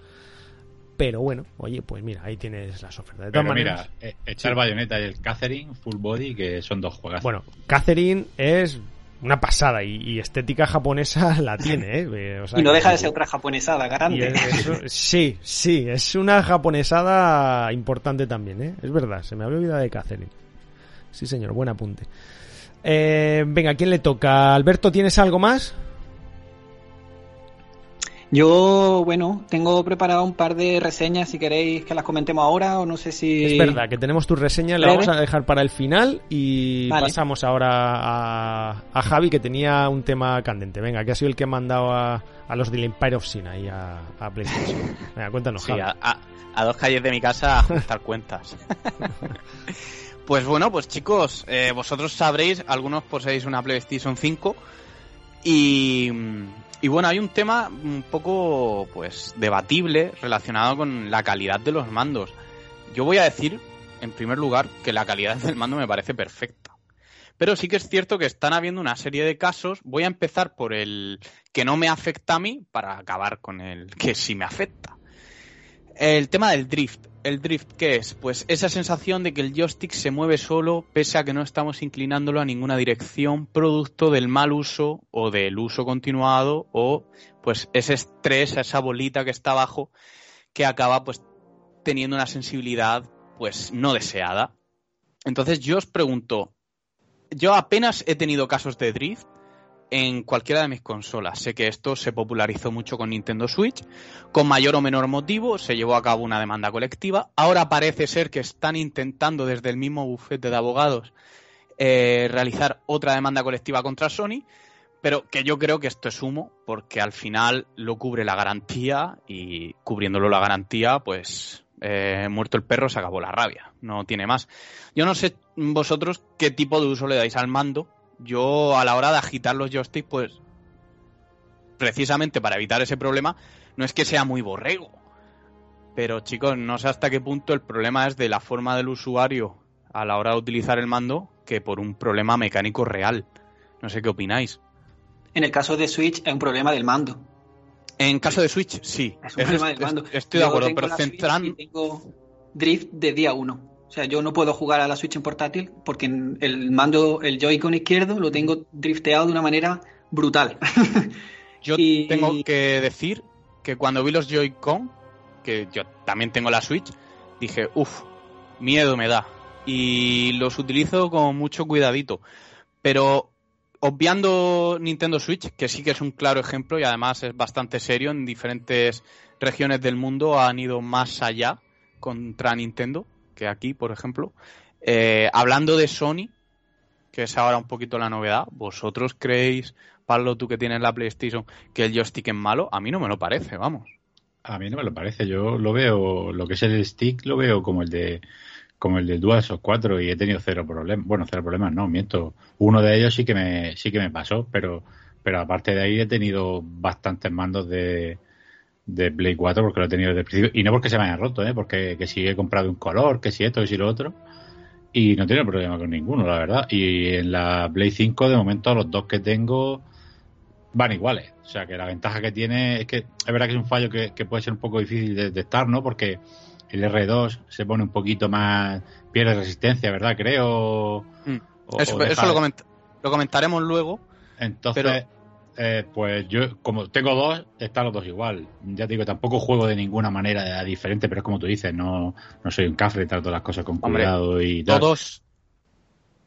Pero bueno, oye, pues mira, ahí tienes las ofertas. De todas Pero maneras, mira, eh, echar bayoneta y el Catherine Full Body, que son dos juegos. bueno, Catherine es una pasada y, y estética japonesa [laughs] la tiene, ¿eh? Eh, o sea Y no deja de ser otra japonesada, garante. es- eso- [laughs] sí, sí, es una japonesada importante también, ¿eh? Es verdad, se me había olvidado de Catherine. Sí, señor, buen apunte. Eh, venga, ¿quién le toca? Alberto, ¿tienes algo más? Yo, bueno, tengo preparado un par de reseñas si queréis que las comentemos ahora o no sé si... Es verdad que tenemos tu reseña, la vamos a dejar para el final y Vale. pasamos ahora a, a Javi que tenía un tema candente. Venga, que ha sido el que ha mandado a, a los del Empire of Sin ahí a, a PlayStation. Venga, cuéntanos, Sí, Javi. a, a- dos calles de mi casa a juntar cuentas. [laughs] pues bueno, pues chicos, eh, vosotros sabréis, algunos poseéis una PlayStation 5 y, y bueno, hay un tema un poco pues debatible relacionado con la calidad de los mandos. Yo voy a decir en primer lugar, que la calidad del mando me parece perfecta. Pero sí que es cierto que están habiendo una serie de casos. Voy a empezar por el que no me afecta a mí para acabar con el que sí me afecta. El tema del drift. ¿El drift qué es? Pues esa sensación de que el joystick se mueve solo pese a que no estamos inclinándolo a ninguna dirección, producto del mal uso o del uso continuado o pues ese estrés, esa bolita que está abajo que acaba pues teniendo una sensibilidad pues no deseada. Entonces yo os pregunto, yo apenas he tenido casos de drift en cualquiera de mis consolas. Sé que esto se popularizó mucho con Nintendo Switch, con mayor o menor motivo, se llevó a cabo una demanda colectiva. Ahora parece ser que están intentando desde el mismo bufete de abogados eh, realizar otra demanda colectiva contra Sony, pero que yo creo que esto es humo, porque al final lo cubre la garantía y cubriéndolo la garantía, pues eh, muerto el perro se acabó la rabia, no tiene más. Yo no sé vosotros qué tipo de uso le dais al mando, yo a la hora de agitar los joysticks, pues precisamente para evitar ese problema, no es que sea muy borrego. Pero chicos, no sé hasta qué punto el problema es de la forma del usuario a la hora de utilizar el mando que por un problema mecánico real. No sé qué opináis. En el caso de Switch es un problema del mando. En caso de Switch, sí. Es un problema del mando. Estoy de acuerdo, pero centrando... Tengo drift de día 1. O sea, yo no puedo jugar a la Switch en portátil porque el mando, el Joy-Con izquierdo, lo tengo drifteado de una manera brutal. [laughs] yo tengo que decir que cuando vi los Joy-Con, que yo también tengo la Switch, dije, uff, miedo me da. Y los utilizo con mucho cuidadito. Pero obviando Nintendo Switch, que sí que es un claro ejemplo y además es bastante serio, en diferentes regiones del mundo han ido más allá contra Nintendo que aquí, por ejemplo. Eh, hablando de Sony, que es ahora un poquito la novedad, ¿vosotros creéis, Pablo, tú que tienes la PlayStation, que el joystick es malo? A mí no me lo parece, vamos. A mí no me lo parece, yo lo veo, lo que es el stick lo veo como el de como el del DualShock 4 y he tenido cero problemas, bueno, cero problemas, no, miento. Uno de ellos sí que me sí que me pasó, pero pero aparte de ahí he tenido bastantes mandos de, de Play 4 porque lo he tenido desde el principio. Y no porque se me haya roto, ¿eh? porque que si he comprado un color, que si esto, que si lo otro. Y no tiene problema con ninguno, la verdad. Y en la Play 5, de momento, los dos que tengo van iguales. O sea, que la ventaja que tiene es que es verdad que es un fallo que, puede ser un poco difícil de detectar, ¿no? Porque el R2 se pone un poquito más. pierde resistencia, ¿verdad? Creo. Mm. eso, lo, lo, comentaremos luego. Entonces. Eh, pues yo, como tengo dos, están los dos igual. Ya te digo, tampoco juego de ninguna manera diferente, pero es como tú dices, no, no soy un cafre, trato las cosas con cuidado y Todos,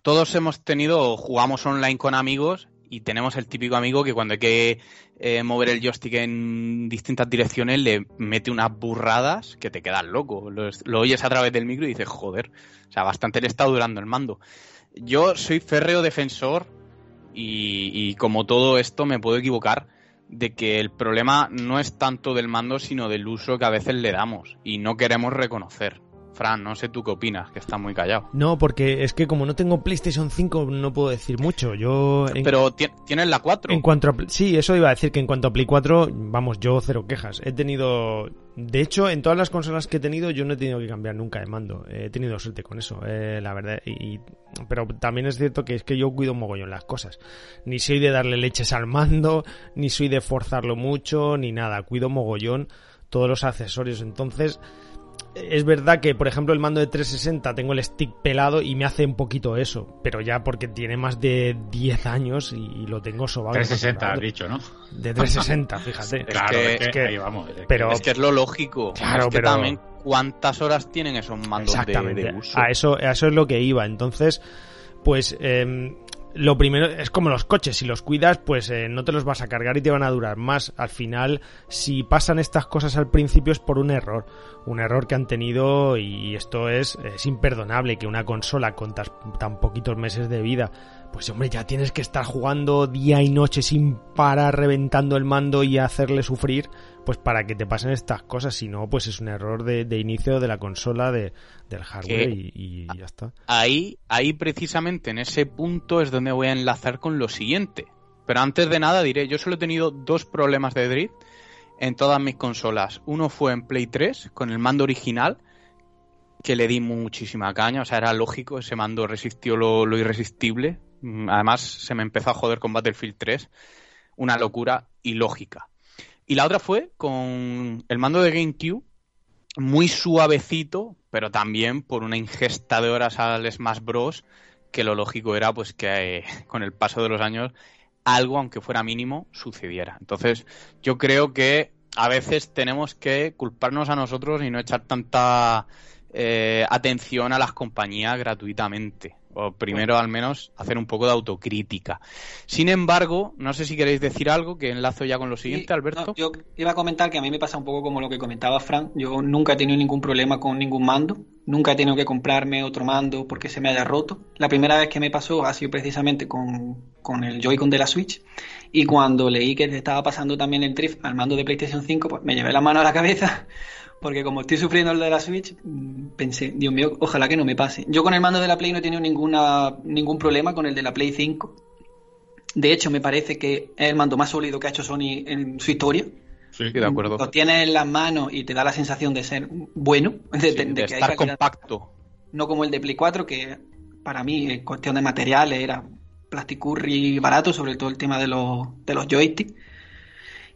todos hemos tenido, jugamos online con amigos y tenemos el típico amigo que cuando hay que eh, mover el joystick en distintas direcciones le mete unas burradas que te quedas loco. Lo, lo, oyes a través del micro y dices, joder, o sea, bastante le está durando el mando. Yo soy férreo defensor y, como todo esto me puedo equivocar de que el problema no es tanto del mando, sino del uso que a veces le damos y no queremos reconocer. Fran, no sé tú qué opinas, que está muy callado. No, porque es que como no tengo PlayStation 5 no puedo decir mucho. Yo Pero tienes la 4. En cuanto a, sí, eso iba a decir que en cuanto a Play 4, vamos, yo cero quejas. He tenido de hecho, en todas las consolas que he tenido yo no he tenido que cambiar nunca de mando. He tenido suerte con eso, eh, la verdad. Y, pero también es cierto que es que yo cuido mogollón las cosas. Ni soy de darle leches al mando, ni soy de forzarlo mucho, ni nada. Cuido mogollón todos los accesorios. Entonces, es verdad que, por ejemplo, el mando de 360 tengo el stick pelado y me hace un poquito eso, pero ya porque tiene más de 10 años y, lo tengo sobado. 360 has dicho, ¿no? De 360, fíjate. claro, es que, ahí vamos. pero, es que es lo lógico. Claro, pero también cuántas horas tienen esos mandos de, uso. A eso, a eso es lo que iba. Entonces, pues eh, lo primero es como los coches, si los cuidas, pues eh, no te los vas a cargar y te van a durar más. Al final, si pasan estas cosas al principio es por un error, un error que han tenido y esto es, es imperdonable que una consola con tan poquitos meses de vida pues hombre, ya tienes que estar jugando día y noche sin parar, reventando el mando y hacerle sufrir, pues para que te pasen estas cosas, si no, pues es un error de, inicio de la consola, de, del hardware y, ya está. Ahí, ahí precisamente en ese punto es donde voy a enlazar con lo siguiente. Pero antes de nada diré, yo solo he tenido dos problemas de drift en todas mis consolas. Uno fue en Play 3 con el mando original, que le di muchísima caña, o sea, era lógico, ese mando resistió lo, lo irresistible. Mm, Además, se me empezó a joder con Battlefield 3, una locura ilógica. Y la otra fue con el mando de GameCube, muy suavecito, pero también por una ingesta de horas al Smash Bros. que lo lógico era pues que eh, con el paso de los años algo, aunque fuera mínimo, sucediera. Entonces, yo creo que a veces tenemos que culparnos a nosotros y no echar tanta eh, atención a las compañías gratuitamente. O primero, al menos, hacer un poco de autocrítica. Sin embargo, no sé si queréis decir algo, que enlazo ya con lo siguiente, Sí, Alberto. no, yo iba a comentar que a mí me pasa un poco como lo que comentaba Frank. Yo nunca he tenido ningún problema con ningún mando. Nunca he tenido que comprarme otro mando porque se me haya roto. La primera vez que me pasó ha sido precisamente con, con el Joy-Con de la Switch. Y cuando leí que le estaba pasando también el drift al mando de PlayStation 5, pues me llevé la mano a la cabeza. Porque como estoy sufriendo el de la Switch, mm, pensé, Dios mío, ojalá que no me pase. Yo con el mando de la Play no he tenido ninguna, ningún problema con el de la Play 5. De hecho, me parece que es el mando más sólido que ha hecho Sony en su historia. Sí, de acuerdo. Lo tienes en las manos y te da la sensación de ser bueno, de, Sí, de- de de que hay estar calidad. compacto. No como el de Play 4, que para mí, en cuestión de materiales, era plasticurri barato, sobre todo el tema de los, de los joysticks.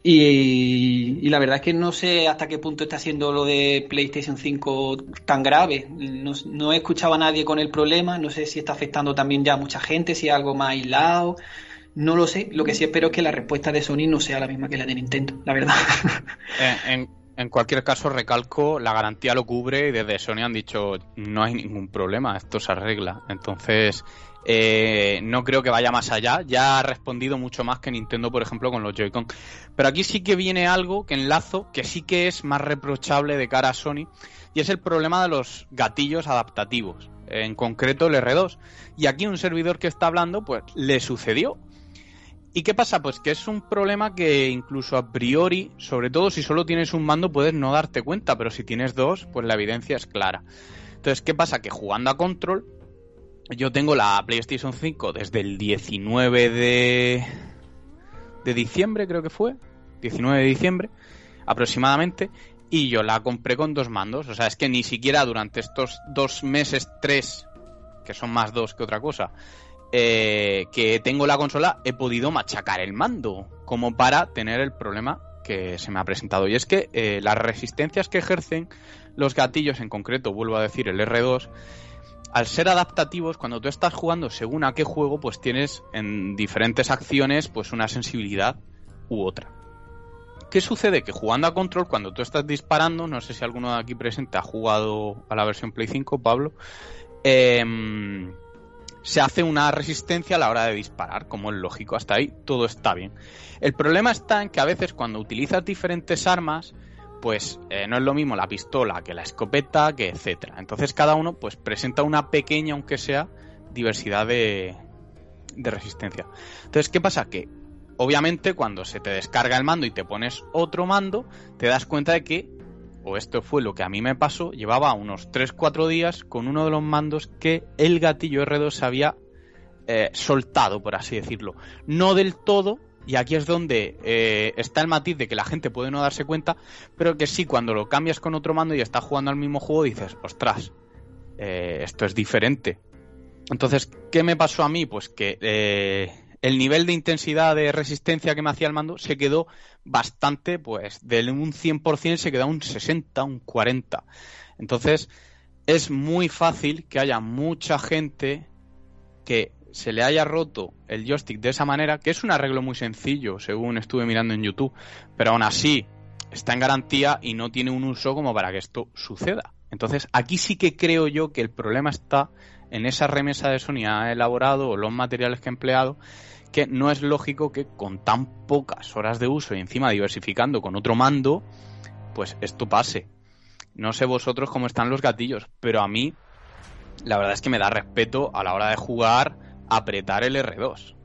Y, y la verdad es que no sé hasta qué punto está siendo lo de PlayStation 5 tan grave. No, no he escuchado a nadie con el problema, no sé si está afectando también ya a mucha gente, si es algo más aislado. No lo sé. Lo que sí espero es que la respuesta de Sony no sea la misma que la de Nintendo, la verdad. [laughs] En, en- en cualquier caso, recalco, la garantía lo cubre y desde Sony han dicho no hay ningún problema, esto se arregla. Entonces, eh, no creo que vaya más allá. Ya ha respondido mucho más que Nintendo, por ejemplo, con los Joy-Con. Pero aquí sí que viene algo que enlazo, que sí que es más reprochable de cara a Sony, y es el problema de los gatillos adaptativos, en concreto el R2. Y aquí un servidor que está hablando, pues le sucedió. ¿Y qué pasa? Pues que es un problema que incluso a priori, sobre todo si solo tienes un mando, puedes no darte cuenta, pero si tienes dos, pues la evidencia es clara. Entonces, ¿qué pasa? Que jugando a Control, yo tengo la PlayStation 5 desde el 19 de, de diciembre, creo que fue, 19 de diciembre aproximadamente, y yo la compré con dos mandos. O sea, es que ni siquiera durante estos dos meses, tres, que son más dos que otra cosa, eh, que tengo la consola, he podido machacar el mando, como para tener el problema que se me ha presentado. Y es que eh, las resistencias que ejercen los gatillos, en concreto, vuelvo a decir, el R2, al ser adaptativos, cuando tú estás jugando según a qué juego, pues tienes en diferentes acciones pues una sensibilidad u otra. ¿Qué sucede? Que jugando a control, cuando tú estás disparando, no sé si alguno de aquí presente ha jugado a la versión Play 5, Pablo, em, se hace una resistencia a la hora de disparar, como es lógico, hasta ahí todo está bien. El problema está en que a veces cuando utilizas diferentes armas, pues eh, no es lo mismo la pistola que la escopeta, que etcétera. Entonces cada uno pues presenta una pequeña, aunque sea, diversidad de, de resistencia. Entonces, ¿qué pasa? Que obviamente cuando se te descarga el mando y te pones otro mando, te das cuenta de que, o esto fue lo que a mí me pasó, llevaba unos 3-4 días con uno de los mandos que el gatillo R2 se había eh, soltado, por así decirlo. No del todo, y aquí es donde eh, está el matiz de que la gente puede no darse cuenta, pero que sí, cuando lo cambias con otro mando y estás jugando al mismo juego, dices, ostras, eh, esto es diferente. Entonces, ¿qué me pasó a mí? Pues que eh, el nivel de intensidad de resistencia que me hacía el mando se quedó bastante, pues de un 100% se quedó un 60, un 40. Entonces, es muy fácil que haya mucha gente que se le haya roto el joystick de esa manera, que es un arreglo muy sencillo, según estuve mirando en YouTube, pero aún así está en garantía y no tiene un uso como para que esto suceda. Entonces, aquí sí que creo yo que el problema está en esa remesa de Sony ha elaborado o los materiales que ha empleado, que no es lógico que con tan pocas horas de uso y encima diversificando con otro mando, pues esto pase. No sé vosotros cómo están los gatillos, pero a mí la verdad es que me da respeto a la hora de jugar apretar el R2.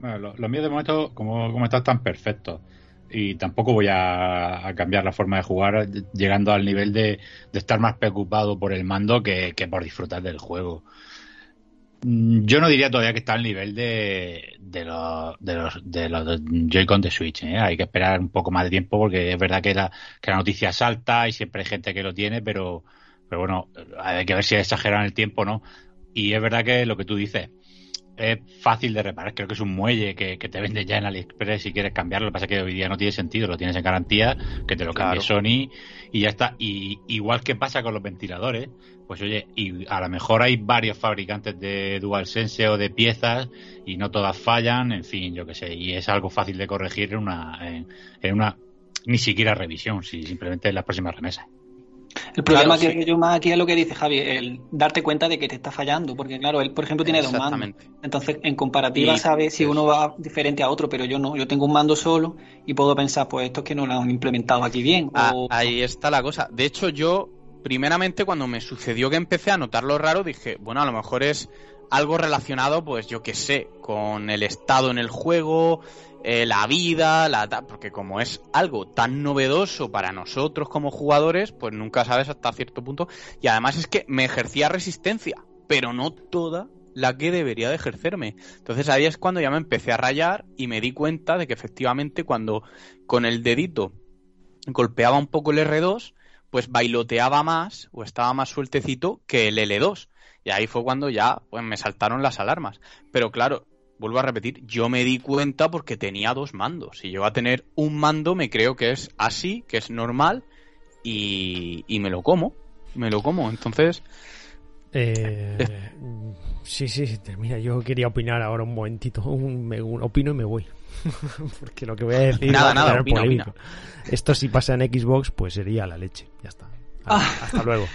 Bueno, lo, lo mío de momento, como, como están perfectos, y tampoco voy a, cambiar la forma de jugar llegando al nivel de, de estar más preocupado por el mando que, que, por disfrutar del juego. Yo no diría todavía que está al nivel de, de los, de los, de los Joy-Con de Switch. ¿eh? Hay que esperar un poco más de tiempo porque es verdad que la, que la noticia salta y siempre hay gente que lo tiene, pero Pero bueno, hay que ver si exageran el tiempo, ¿no? Y es verdad que lo que tú dices, es fácil de reparar. Creo que es un muelle que, te vende ya en AliExpress si quieres cambiarlo. Lo que pasa es que hoy día no tiene sentido. Lo tienes en garantía, que te lo cambie Sony y ya está. Y igual que pasa con los ventiladores, pues oye, y a lo mejor hay varios fabricantes de DualSense o de piezas y no todas fallan. En fin, yo qué sé. Y es algo fácil de corregir en una, en, una ni siquiera revisión, si simplemente en las próximas remesas. El problema que yo más aquí es lo que dice Javi, el darte cuenta de que te está fallando, porque claro, él por ejemplo tiene dos mandos. Entonces, en comparativa sabe si uno va diferente a otro, pero yo no, yo tengo un mando solo y puedo pensar, pues esto es que no lo han implementado aquí bien. Ah, ahí está la cosa. De hecho, yo primeramente cuando me sucedió que empecé a notar lo raro, dije, bueno, a lo mejor es algo relacionado, pues yo qué sé, con el estado en el juego, eh, la vida, la porque como es algo tan novedoso para nosotros como jugadores, pues nunca sabes hasta cierto punto. Y además es que me ejercía resistencia, pero no toda la que debería de ejercerme. Entonces ahí es cuando ya me empecé a rayar y me di cuenta de que efectivamente cuando con el dedito golpeaba un poco el R2, pues bailoteaba más o estaba más sueltecito que el L2. Y ahí fue cuando ya pues me saltaron las alarmas. Pero claro, vuelvo a repetir, yo me di cuenta porque tenía dos mandos. Y yo a tener un mando me creo que es así, que es normal, y, me lo como. Me lo como. Entonces. Eh, sí, sí, mira, yo quería opinar ahora un momentito. Un, opino y me voy. [laughs] porque lo que voy a decir. Nada, nada, opina, Esto si pasa en Xbox, pues sería la leche. Ya está. Ah. Hasta luego.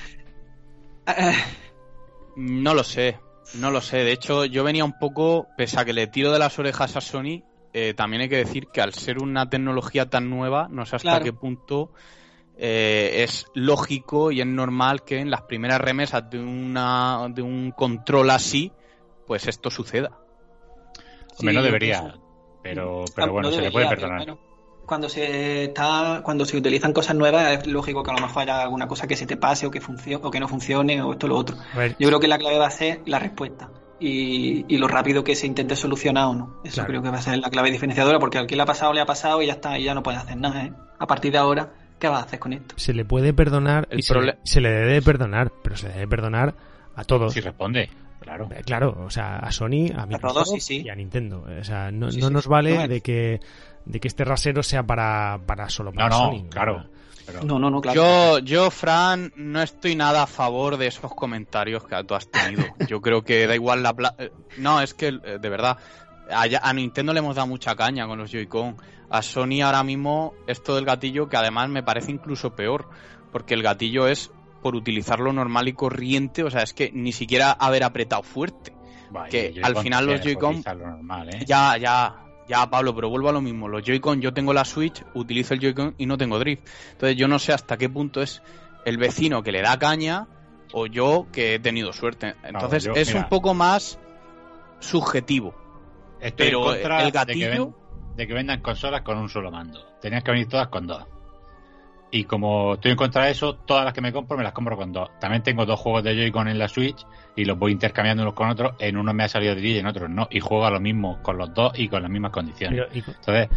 No lo sé. No lo sé, de hecho yo venía un poco, pese a que le tiro de las orejas a Sony, eh, también hay que decir que al ser una tecnología tan nueva, no sé hasta qué punto eh, es lógico y es normal que en las primeras remesas de, una, de un control así, pues esto suceda. Hombre, no debería, pero, pero bueno, se le puede perdonar. Cuando se está cuando se utilizan cosas nuevas es lógico que a lo mejor haya alguna cosa que se te pase o que funcione o que no funcione o esto o lo otro. Yo creo que la clave va a ser la respuesta y, y lo rápido que se intente solucionar o no. Eso creo que va a ser la clave diferenciadora porque al que le ha pasado le ha pasado y ya está y ya no puede hacer nada. ¿eh? A partir de ahora, ¿qué va a hacer con esto? Se le puede perdonar y se, le debe perdonar, pero se debe perdonar a todos. Si responde. Claro. Eh, claro, o sea, a Sony, a Microsoft y a Nintendo. O sea, no, no nos vale de que de que este rasero sea para, para solo para no, no, Claro. No, no, no, claro. Yo, yo, Fran, no estoy nada a favor de esos comentarios que tú has tenido. [laughs] Yo creo que da igual la... Eh, no, es que, eh, de verdad, a, a, Nintendo le hemos dado mucha caña con los Joy-Con. A Sony ahora mismo esto del gatillo, que además me parece incluso peor, porque el gatillo es por utilizarlo normal y corriente, o sea, es que ni siquiera haber apretado fuerte. que al final los Joy-Con... ¿eh? Ya, ya, ya, Pablo, pero vuelvo a lo mismo. Los Joy-Con, yo tengo la Switch, utilizo el Joy-Con y no tengo drift. Entonces yo no sé hasta qué punto es el vecino que le da caña o yo que he tenido suerte. Entonces es un poco más subjetivo. pero el gatillo... De que, vendan consolas con un solo mando. Tenías que venir todas con dos. Y como estoy en contra de eso, todas las que me compro me las compro con dos. También tengo dos juegos de Joy-Con en la Switch y los voy intercambiando unos con otros. En uno me ha salido drill y en otros no. Y juego a lo mismo con los dos y con las mismas condiciones. Entonces,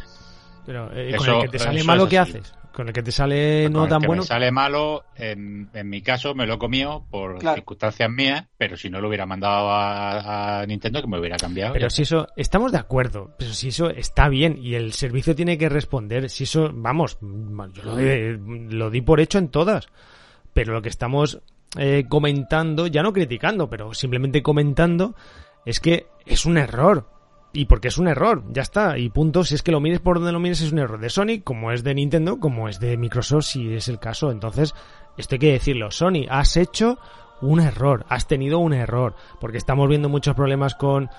pero, eh, ¿con el que te sale malo qué haces? ¿Con el que te sale no tan bueno? Me sale malo, en, mi caso me lo he comido por circunstancias mías, pero si no lo hubiera mandado a, Nintendo que me hubiera cambiado. Pero si eso, estamos de acuerdo, pero si eso está bien y el servicio tiene que responder, si eso, vamos, yo lo, di por hecho en todas, pero lo que estamos eh, comentando, ya no criticando, pero simplemente comentando, es que es un error y porque es un error, ya está, y punto, si es que lo mires por donde lo mires es un error de Sony, como es de Nintendo, como es de Microsoft, si es el caso, entonces, esto hay que decirlo, Sony, has hecho un error, has tenido un error, porque estamos viendo muchos problemas con,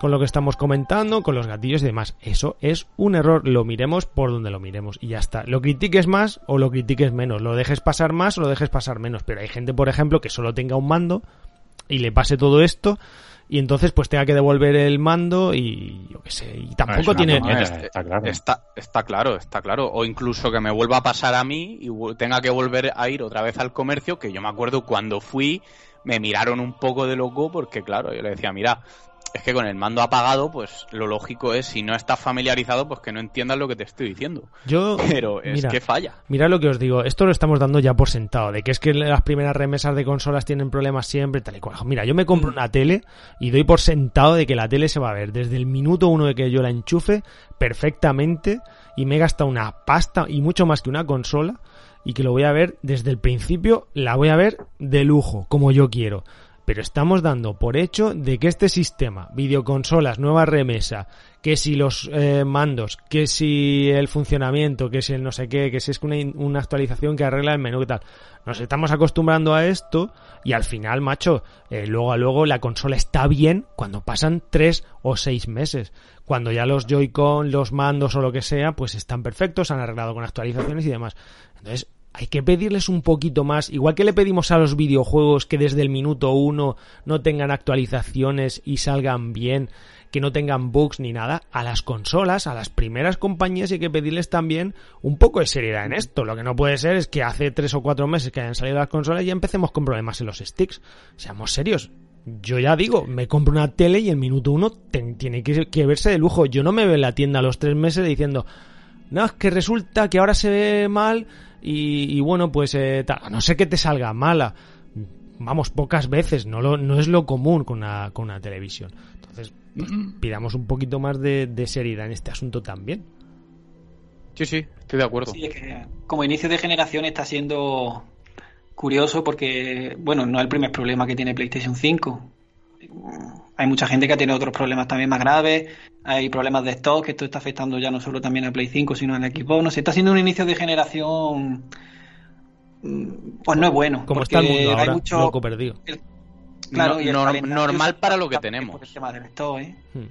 con lo que estamos comentando, con los gatillos y demás, eso es un error, lo miremos por donde lo miremos y ya está, lo critiques más o lo critiques menos, lo dejes pasar más o lo dejes pasar menos, pero hay gente, por ejemplo, que solo tenga un mando y le pase todo esto, y entonces pues tenga que devolver el mando y yo qué sé, y tampoco tiene... está, claro. Está, claro, está claro. O incluso que me vuelva a pasar a mí y tenga que volver a ir otra vez al comercio, que yo me acuerdo cuando fui, me miraron un poco de loco porque claro, yo le decía, mira, es que con el mando apagado, pues lo lógico es, si no estás familiarizado, pues que no entiendas lo que te estoy diciendo. Yo, Pero es mira, que falla. Mira lo que os digo, esto lo estamos dando ya por sentado, de que es que las primeras remesas de consolas tienen problemas siempre, tal y cual. Mira, yo me compro una tele y doy por sentado de que la tele se va a ver desde el minuto uno de que yo la enchufe perfectamente y me gasta una pasta y mucho más que una consola y que lo voy a ver desde el principio, la voy a ver de lujo, como yo quiero. Pero estamos dando por hecho de que este sistema, videoconsolas, nueva remesa, que si los eh, mandos, que si el funcionamiento, que si el no sé qué, que si es una, una actualización que arregla el menú y tal. Nos estamos acostumbrando a esto y al final, macho, eh, luego a luego la consola está bien cuando pasan tres o seis meses. Cuando ya los Joy-Con, los mandos o lo que sea, pues están perfectos, han arreglado con actualizaciones y demás. Entonces, hay que pedirles un poquito más, igual que le pedimos a los videojuegos que desde el minuto uno no tengan actualizaciones y salgan bien, que no tengan bugs ni nada, a las consolas, a las primeras compañías hay que pedirles también un poco de seriedad en esto. Lo que no puede ser es que hace tres o cuatro meses que hayan salido las consolas y ya empecemos con problemas en los sticks. Seamos serios. Yo ya digo, me compro una tele y en minuto uno tiene que, que verse de lujo. Yo no me veo en la tienda a los tres meses diciendo, no, es que resulta que ahora se ve mal y, y bueno, pues eh, a no ser que te salga mala. Vamos, pocas veces, no, lo, no es lo común con una, con una televisión. Entonces, pues, pidamos un poquito más de, de seriedad en este asunto también. Sí, sí, estoy de acuerdo. Sí, es que como inicio de generación está siendo curioso porque, bueno, no es el primer problema que tiene PlayStation 5. Hay mucha gente que ha tenido otros problemas también más graves. Hay problemas de stock, que esto está afectando ya no solo también a Play 5, sino al Xbox. No sé, está siendo un inicio de generación. mm, Pues no es bueno. Como porque está el mundo hay ahora, mucho- loco perdido. Claro, No- y el nor- calendario normal para lo que tenemos. por el tema del stock, ¿eh? Hmm.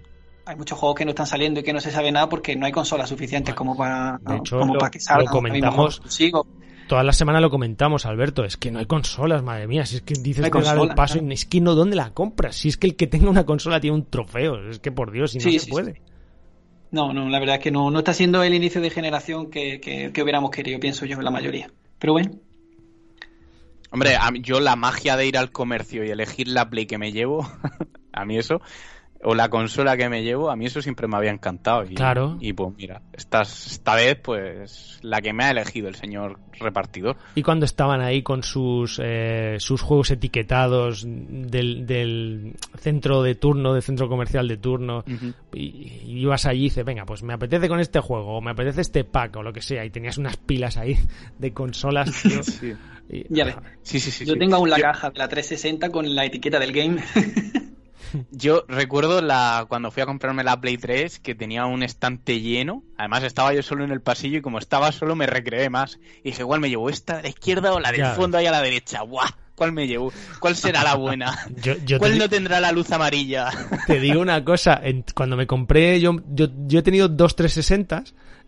Hay muchos juegos que no están saliendo y que no se sabe nada porque no hay consolas suficientes Bueno, como para, de hecho, como lo- para que salgan. lo comentamos Hay. Toda la semana lo comentamos, Alberto. Es que no hay consolas, madre mía. Si es que dices No hay que el consola, paso, y es que no, ¿dónde la compras? Si es que el que tenga una consola tiene un trofeo. Es que por Dios, si no Sí, se sí, puede. sí. No, no, la verdad es que no, no está siendo el inicio de generación que, que, que hubiéramos querido, pienso yo, la mayoría. Pero bueno, Hombre, a mí- yo la magia de ir al comercio y elegir la Play que me llevo, [laughs] a mí eso, o la consola que me llevo, a mí eso siempre me había encantado. Y, Claro. Y pues mira, esta, esta vez, pues la que me ha elegido el señor repartidor. Y cuando estaban ahí con sus, eh, sus juegos etiquetados del, del centro de turno, del centro comercial de turno, y, y ibas allí y dices, venga, pues me apetece con este juego, o me apetece este pack, o lo que sea, y tenías unas pilas ahí [laughs] de consolas, [laughs] tío. Sí, Y- ya ves. sí, sí. sí, Yo sí. tengo aún la Yo- caja de la 360 con la etiqueta del game. [laughs] Yo recuerdo la cuando fui a comprarme la Play 3 que tenía un estante lleno. Además estaba yo solo en el pasillo y como estaba solo me recreé más. Y dije, ¿cuál me llevo? ¿Esta de la izquierda o la del Ya. fondo ahí a la derecha? ¡Buah! ¿Cuál me llevo? ¿Cuál será la buena? [laughs] Yo, yo te, ¿Cuál no tendrá la luz amarilla? [laughs] te digo una cosa, en- cuando me compré, yo, yo, yo he tenido dos 360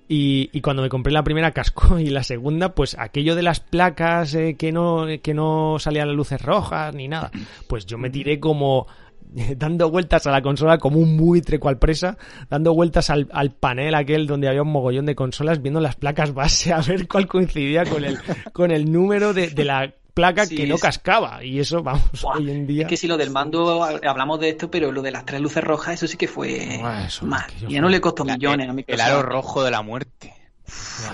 y, y cuando me compré la primera casco [laughs] y la segunda, pues aquello de las placas eh, que no que no salían las luces rojas ni nada, pues yo me tiré como [laughs] dando vueltas a la consola como un buitre cual presa, dando vueltas al, al panel aquel donde había un mogollón de consolas, viendo las placas base [laughs] a ver cuál coincidía con el, con el número de, de la placa Sí, que no cascaba. Y eso, vamos, Buah, hoy en día... Es que si lo del mando hablamos de esto, pero lo de las tres luces rojas, eso sí que fue Buah, eso, mal. ya fue- no le costó La- millones a el, Microsoft. aro rojo de la muerte.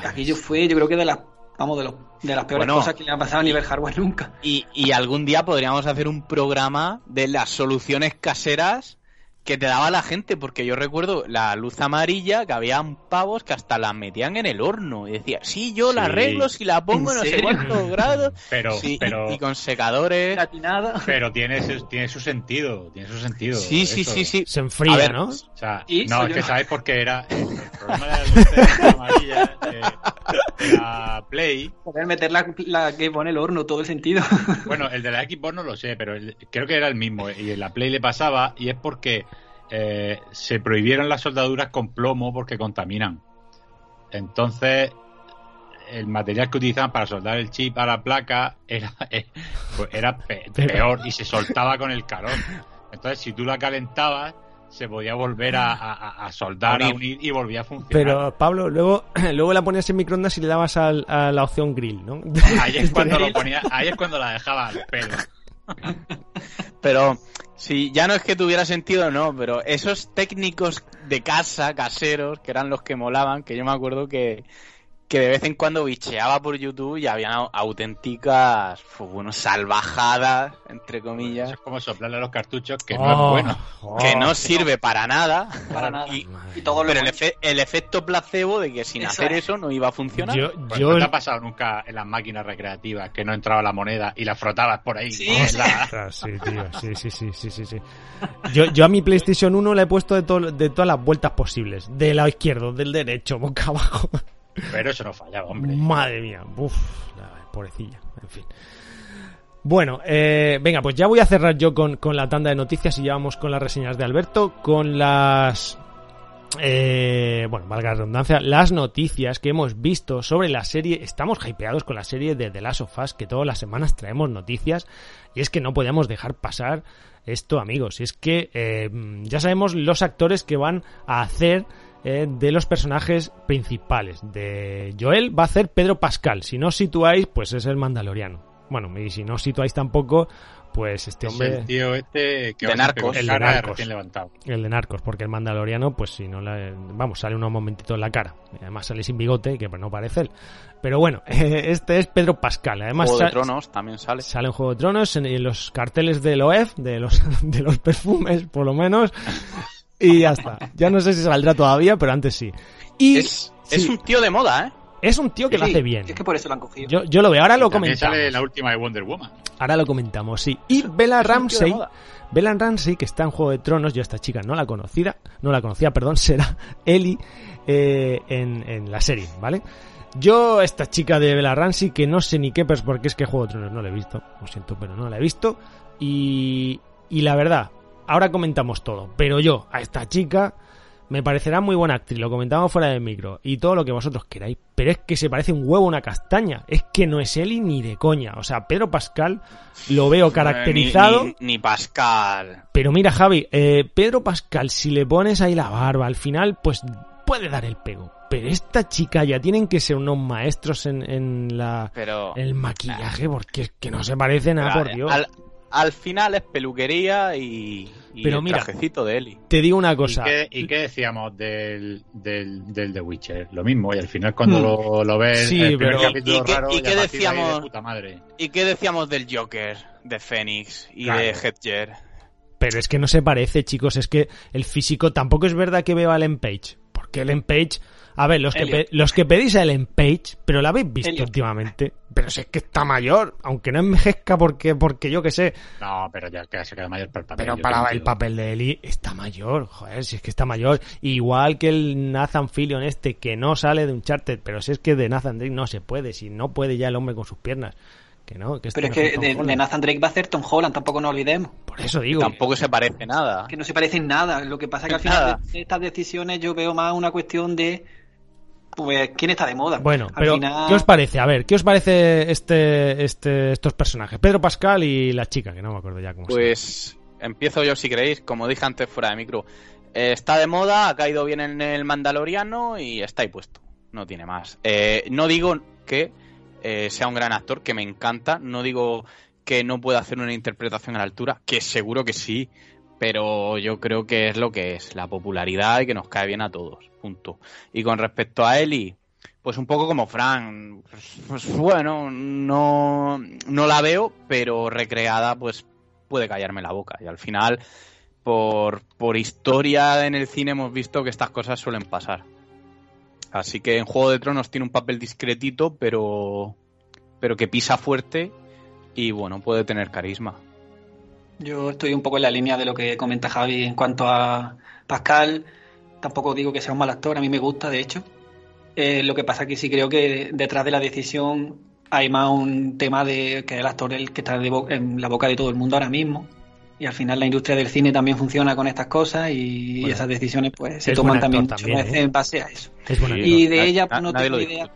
Aquello fue, yo creo que de las, vamos, de, los, de las peores Bueno. cosas que le han pasado a nivel hardware nunca. Y, y algún día podríamos hacer un programa de las soluciones caseras que te daba la gente, porque yo recuerdo la luz amarilla, que habían pavos que hasta la metían en el horno. Y decía, sí, yo la Sí. arreglo si la pongo ¿En no sé serio? cuántos [laughs] grados. Pero, Sí, pero, y con secadores. Pero tiene, su, tiene su sentido, tiene su sentido. Sí, sí, eso. sí, sí. Se enfría, A ver, ¿no? O sea, ¿Y? no, es que sabes por qué era [laughs] el problema de las luces amarillas de la Play. Poder meter la, la que pone el horno, todo el sentido. Bueno, el de la Xbox no lo sé, pero el- creo que era el mismo y en la Play le pasaba y es porque eh, se prohibieron las soldaduras con plomo porque contaminan. Entonces, el material que utilizaban para soldar el chip a la placa era, [laughs] eh, pues era [laughs] peor y se soltaba con el calor. Entonces, si tú la calentabas, se podía volver a, a- a soldar, a Unir. unir y volvía a funcionar. Pero, Pablo, luego, [clears throat] luego la ponías en microondas y le dabas al- a la opción grill, ¿no? Ahí es cuando lo [laughs] ponía, ahí es cuando la dejaba al pelo. [laughs] Pero Sí, ya no es que tuviera sentido, no, pero esos técnicos de casa, caseros, que eran los que molaban, que yo me acuerdo que, que de vez en cuando bicheaba por YouTube y había auténticas, pues, bueno, salvajadas, entre comillas. es como soplarle a los cartuchos, que Oh, no es bueno. oh. que no sirve para nada. Para nada. Y, Y todo lo pero el, bueno. efe- el efecto placebo de que sin Eso hacer es. eso no iba a funcionar. Yo, Pues yo ¿No te ha pasado nunca en las máquinas recreativas que no entraba la moneda y la frotabas por ahí? Sí, sí. la- sí, tío. Sí, sí, sí, sí, sí, sí. Yo, yo a mi PlayStation 1 le he puesto de, to- de todas las vueltas posibles. Del lado izquierdo, del derecho, boca abajo. Pero eso no fallaba, hombre. Madre mía. Uf, la pobrecilla. En fin. Bueno, eh, venga, pues ya voy a cerrar yo con, con la tanda de noticias y ya vamos con las reseñas de Alberto, con las... eh, bueno, valga la redundancia, las noticias que hemos visto sobre la serie. Estamos hypeados con la serie de The Last of Us, que todas las semanas traemos noticias. Y es que no podemos dejar pasar esto, amigos. Y es que eh, ya sabemos los actores que van a hacer eh, de los personajes principales. De Joel va a hacer Pedro Pascal. Si no os situáis, pues es el Mandaloriano. Bueno, y si no os situáis tampoco, pues este Es hombre... el tío este que De Narcos. El de Narcos. levantado. El de Narcos, porque el Mandaloriano, pues si no le... Vamos, sale unos momentitos en la cara. Y Además sale sin bigote, que pues no parece él. Pero bueno, [laughs] este es Pedro Pascal. Además Juego de Tronos también sale. sale en Juego de Tronos, en, en los carteles del OEF, de los, [laughs] de los perfumes, por lo menos. Y ya está. Ya no sé si saldrá todavía, pero antes sí. Y Es, sí, es un tío de moda, ¿eh? es un tío que lo hace bien. Es que por eso lo han cogido. Yo, yo lo veo, ahora lo comentamos. sale la última de Wonder Woman. Ahora lo comentamos, sí. Y Bella Ramsey. Bella Ramsey, que está en Juego de Tronos, yo esta chica no la conocida, no la conocía, perdón, [laughs] será Ellie eh, en, en la serie, ¿vale? Yo, esta chica de Bella Ramsey, que no sé ni qué, pues porque es que Juego de Tronos no la he visto, lo siento, pero no la he visto. Y, y la verdad, ahora comentamos todo, pero yo, a esta chica, me parecerá muy buena actriz, lo comentamos fuera del micro, y todo lo que vosotros queráis, pero es que se parece un huevo a una castaña, es que no es Eli ni de coña, o sea, Pedro Pascal lo veo caracterizado, Ni, ni- ni Pascal. pero mira Javi, eh, Pedro Pascal, si le pones ahí la barba, al final, pues puede dar el pego, pero esta chica ya tienen que ser unos maestros en, en la... Pero. en el maquillaje, porque es que no se parece nada, por Dios. Al, al final es peluquería y, y Pero el mira, trajecito de Eli. Te digo una ¿Y cosa, qué, y qué decíamos del, del, del The Witcher? Lo mismo, y al final cuando Hmm. lo, lo ves Sí, en el primer pero- capítulo ¿Y qué- raro, y qué a partir de decíamos? puta madre. ¿Y qué decíamos del Joker, de Phoenix y Claro. de Hedger? Pero es que no se parece, chicos. Es que el físico tampoco es verdad que veo a Ellen Page. Porque Ellen Page. A ver, los que, Elliot. los que pedís a Ellen Page, pero la habéis visto Elliot. últimamente. Pero si es que está mayor, aunque no envejezca porque, porque yo que sé. No, pero ya que se queda mayor para el papel. Pero para el papel de Ellie está mayor, joder, si es que está mayor. Igual que el Nathan Fillion este, que no sale de un charter, pero si es que de Nathan Drake no se puede, si no puede ya el hombre con sus piernas. Que no, que este Pero es que de, de Nathan Drake va a hacer Tom Holland, tampoco nos olvidemos. Por eso digo. Tampoco se parece nada. Que no se parecen nada. Lo que pasa es que al final Nada. de estas decisiones yo veo más una cuestión de. Pues, ¿quién está de moda? Bueno, Al pero final- ¿qué os parece? A ver, ¿qué os parece este, este, estos personajes? Pedro Pascal y la chica, que no me acuerdo ya cómo se Pues empiezo yo si queréis, como dije antes fuera de micro. Eh, está de moda, ha caído bien en el Mandaloriano y está ahí puesto. No tiene más. Eh, no digo que eh, sea un gran actor, que me encanta. No digo que no pueda hacer una interpretación a la altura, que seguro que sí. Pero yo creo que es lo que es, la popularidad y que nos cae bien a todos. Punto. Y con respecto a Eli, pues un poco como Fran. Pues, pues bueno, no, no la veo, pero recreada, pues puede callarme la boca. Y al final, por, por historia en el cine, hemos visto que estas cosas suelen pasar. Así que en Juego de Tronos tiene un papel discretito, pero, pero que pisa fuerte y bueno, puede tener carisma. Yo estoy un poco en la línea de lo que comenta Javi en cuanto a Pascal. Tampoco digo que sea un mal actor, a mí me gusta, de hecho. Eh, lo que pasa que sí creo que detrás de la decisión hay más un tema de que el actor el que está de en la boca de todo el mundo ahora mismo. Y al final la industria del cine también funciona con estas cosas y, Bueno, esas decisiones pues se es toman también, también, muchas veces ¿eh? en base a eso. Es. Y de ella, pues, no tengo idea.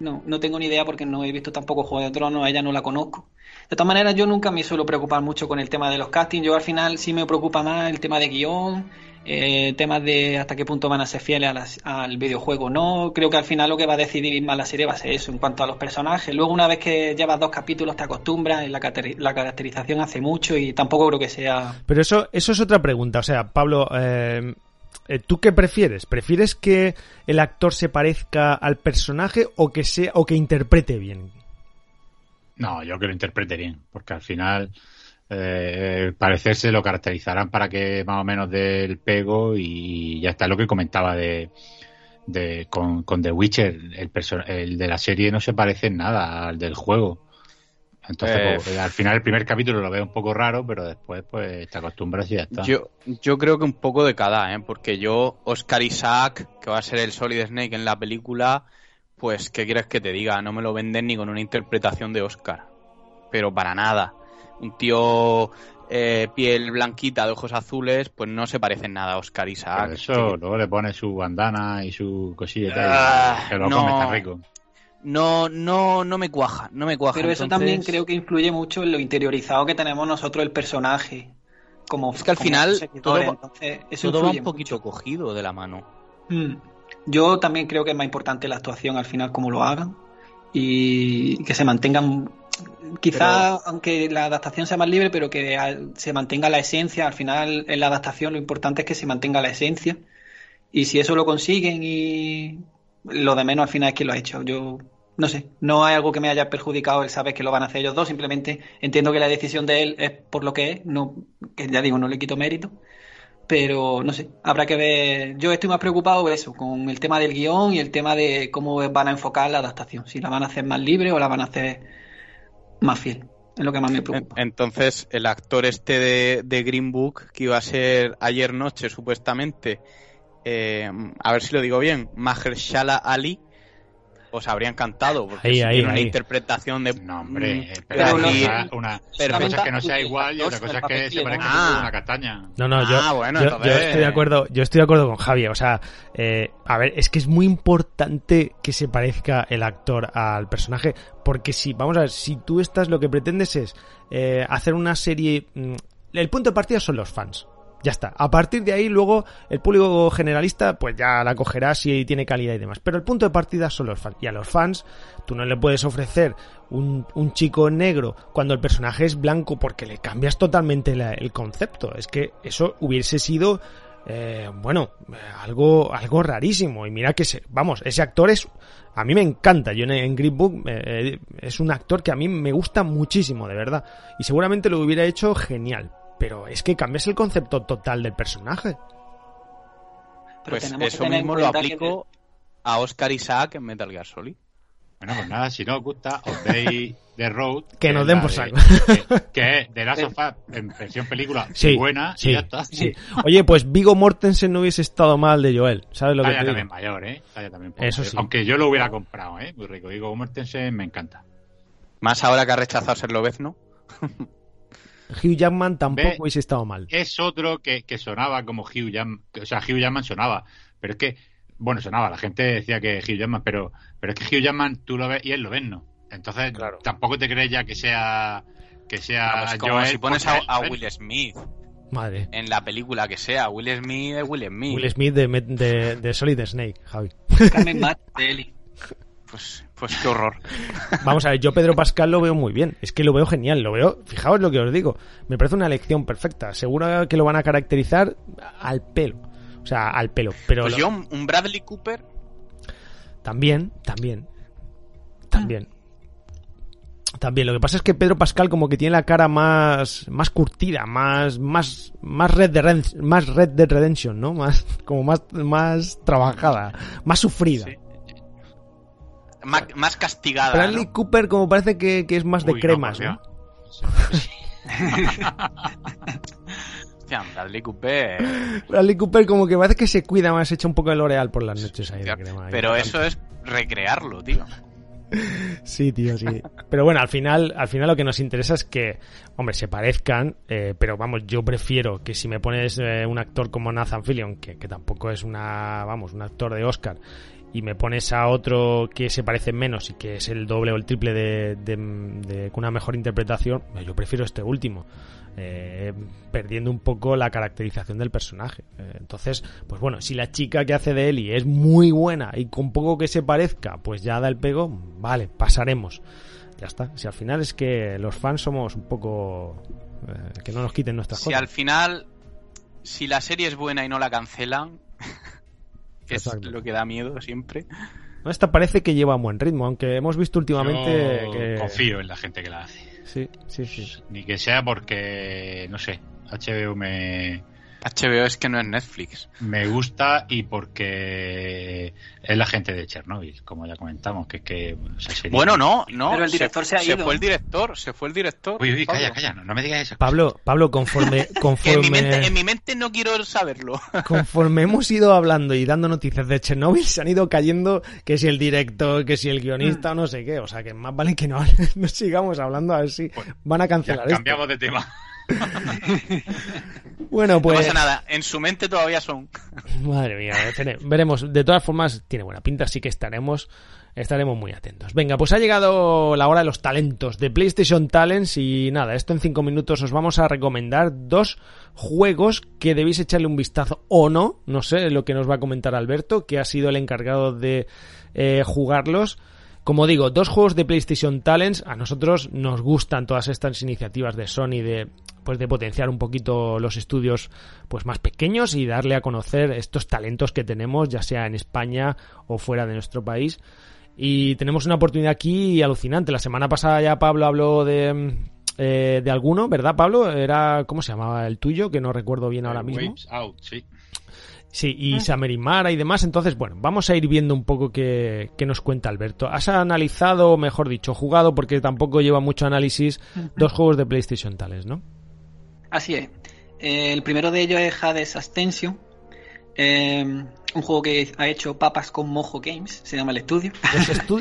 no, no tengo ni idea porque no he visto tampoco Juego de Tronos, a ella no la conozco. De todas maneras, yo nunca me suelo preocupar mucho con el tema de los castings. Yo al final sí me preocupa más el tema de guion, eh, temas de hasta qué punto van a ser fieles al videojuego. No, creo que al final lo que va a decidir más la serie va a ser eso en cuanto a los personajes. Luego, una vez que llevas dos capítulos, te acostumbras, la, la caracterización hace mucho y tampoco creo que sea. Pero eso, eso es otra pregunta. O sea, Pablo, eh, eh, ¿tú qué prefieres? ¿Prefieres que el actor se parezca al personaje o que sea o que interprete bien? No, yo que lo interprete bien, porque al final eh, parecerse lo caracterizarán para que más o menos del pego y ya está lo que comentaba de, de con, con, The Witcher, el, el de la serie no se parece en nada al del juego. Entonces, eh, pues, al final el primer capítulo lo veo un poco raro, pero después pues te acostumbras y ya está. Yo, yo creo que un poco de cada, ¿eh? porque yo, Oscar Isaac, que va a ser el Solid Snake en la película, pues, ¿qué quieres que te diga? No me lo venden ni con una interpretación de Oscar. Pero para nada. Un tío eh, piel blanquita de ojos azules, pues no se parece en nada a Oscar Isaac. eso, luego le pone su bandana y su cosilla y ah, que lo come está rico. No, no, no me cuaja, no me cuaja. Pero eso también creo que influye mucho en lo interiorizado que tenemos nosotros el personaje. Como, es que al final todo, va un poquito cogido de la mano. Mm. Yo también creo que es más importante la actuación al final, como lo hagan. Y que se mantengan. Quizá, aunque la adaptación sea más libre, pero que se mantenga la esencia. Al final, en la adaptación, lo importante es que se mantenga la esencia. Y si eso lo consiguen y lo de menos al final es que lo ha hecho. Yo no sé, no hay algo que me haya perjudicado el saber que lo van a hacer ellos dos. Simplemente entiendo que la decisión de él es por lo que es. No, que ya digo, no le quito mérito pero no sé, habrá que ver. Yo estoy más preocupado por eso, con el tema del guion y el tema de cómo van a enfocar la adaptación, si la van a hacer más libre o la van a hacer más fiel. Es lo que más me preocupa. Entonces, el actor este de, Green Book, que iba a ser ayer noche supuestamente, eh, a ver si lo digo bien, Mahershala Ali, os habría encantado, porque ahí, una interpretación de... No, hombre, mm, pero, una, cosa es que no sea igual y otra cosa es que se parezca a una castaña. No, no, yo, ah, yo, estoy de acuerdo, yo estoy de acuerdo con Javier, o sea, eh, a ver, es que es muy importante que se parezca el actor al personaje, porque si, vamos a ver, si tú estás, lo que pretendes es eh, hacer una serie... Mm, el punto de partida son los fans. Ya está. A partir de ahí, luego, el público generalista, pues ya la cogerá si tiene calidad y demás. Pero el punto de partida son los fans. Y a los fans, tú no le puedes ofrecer un, chico negro cuando el personaje es blanco porque le cambias totalmente el concepto. Es que eso hubiese sido, eh, bueno, algo, algo rarísimo. Y mira que, se, vamos, ese actor es, a mí me encanta. Yo en, Green Book eh, es un actor que a mí me gusta muchísimo, de verdad. Y seguramente lo hubiera hecho genial pero es que cambias el concepto total del personaje. pues eso mismo lo aplico a Oscar Isaac en Metal Gear Solid. Bueno, pues nada, si no os gusta, os veis The Road. [laughs] que nos den por saco. Que, es de Last of Us en versión película [laughs] buena sí, y ya está. Sí. Oye, pues Vigo Mortensen no hubiese estado mal de Joel. ¿Sabes lo que te también mayor, ¿eh? también Eso sí. Aunque yo lo hubiera comprado, ¿eh? Muy rico. Vigo Mortensen me encanta. Más ahora que ha rechazado ser ¿no? [laughs] Hugh Jackman tampoco hubiese estado mal. Es otro que, sonaba como Hugh Jackman, o sea, Hugh Jackman sonaba, pero es que, bueno, sonaba, la gente decía que Hugh Jackman, pero, pero es que Hugh Jackman tú lo ves y él lo ves, ¿no? Entonces, tampoco te crees ya que sea que sea como si pones a, Will Smith. Madre. En la película que sea, Will Smith es Will Smith. Will Smith de, de, Solid Snake, Javi. Pues, pues qué horror. [laughs] Vamos a ver, yo Pedro Pascal lo veo muy bien. Es que lo veo genial, lo veo. Fijaos lo que os digo. Me parece una elección perfecta. Seguro que lo van a caracterizar al pelo. O sea, al pelo. Pero pues yo, un Bradley Cooper. También, también. También. También, lo que pasa es que Pedro Pascal como que tiene la cara más más curtida, más más más Red de más Red Dead Redemption, ¿no? Más como más más trabajada, más sufrida. Más, castigada. Bradley Cooper como parece que, es más de cremas, ¿no? [laughs] Bradley Cooper. Bradley Cooper como que parece que se cuida más, echa un poco de L'Oreal por las noches ahí de crema. Pero eso es recrearlo, tío. [laughs] Sí, tío, sí. Pero bueno, al final, al final lo que nos interesa es que, hombre, se parezcan, eh, pero vamos, yo prefiero que si me pones eh, un actor como Nathan Fillion, que, que, tampoco es una, vamos, un actor de Oscar, y me pones a otro que se parece menos y que es el doble o el triple de, de, con una mejor interpretación, yo prefiero este último. Eh, perdiendo un poco la caracterización del personaje. Eh, entonces, pues bueno, si la chica que hace de Ellie es muy buena y con poco que se parezca, pues ya da el pego, vale, pasaremos. Ya está. Si al final es que los fans somos un poco... Eh, que no nos quiten nuestras cosas. Si al final, si la serie es buena y no la cancelan, que es lo que da miedo siempre. Esta parece que lleva un buen ritmo, aunque hemos visto últimamente que... Confío en la gente que la hace. Sí, sí, sí. Ni que sea porque, no sé, HBO me, HBO es que no es Netflix. Me gusta y porque es la gente de Chernobyl, como ya comentamos, que que Bueno, no, no. Pero el director se, ha ido. Se fue el director, se fue el director. Uy, uy, calla, calla, no, me digas eso. Pablo, Pablo, conforme, [laughs] conforme... en, mi mente, no quiero saberlo. [laughs] conforme hemos ido hablando y dando noticias de Chernobyl, se han ido cayendo que si el director, que si el guionista, o no sé qué. O sea, que más vale que no, [laughs] no sigamos hablando a ver si van a cancelar esto. Cambiamos de tema. [laughs] bueno, pues. No pasa nada, en su mente todavía son. Madre mía, veremos. De todas formas, tiene buena pinta, así que estaremos. Estaremos muy atentos. Venga, pues ha llegado la hora de los talentos, de PlayStation Talents. Y nada, esto en cinco minutos os vamos a recomendar dos juegos que debéis echarle un vistazo o no. No sé lo que nos va a comentar Alberto, que ha sido el encargado de eh, jugarlos. Como digo, dos juegos de PlayStation Talents. A nosotros nos gustan todas estas iniciativas de Sony de pues de potenciar un poquito los estudios pues más pequeños y darle a conocer estos talentos que tenemos, ya sea en España o fuera de nuestro país. Y tenemos una oportunidad aquí alucinante. La semana pasada ya Pablo habló de, eh, de alguno, ¿verdad, Pablo? Era, ¿cómo se llamaba el tuyo? Que no recuerdo bien ahora mismo. Out, sí. Sí, y Samerimara y demás. Entonces, bueno, vamos a ir viendo un poco qué, qué, nos cuenta Alberto. Has analizado, mejor dicho, jugado, porque tampoco lleva mucho análisis, dos juegos de PlayStation tales, ¿no? Así es. el primero de ellos es Hades Ascension. Em, un juego que ha hecho Papas con Mojo Games, se llama el estudio.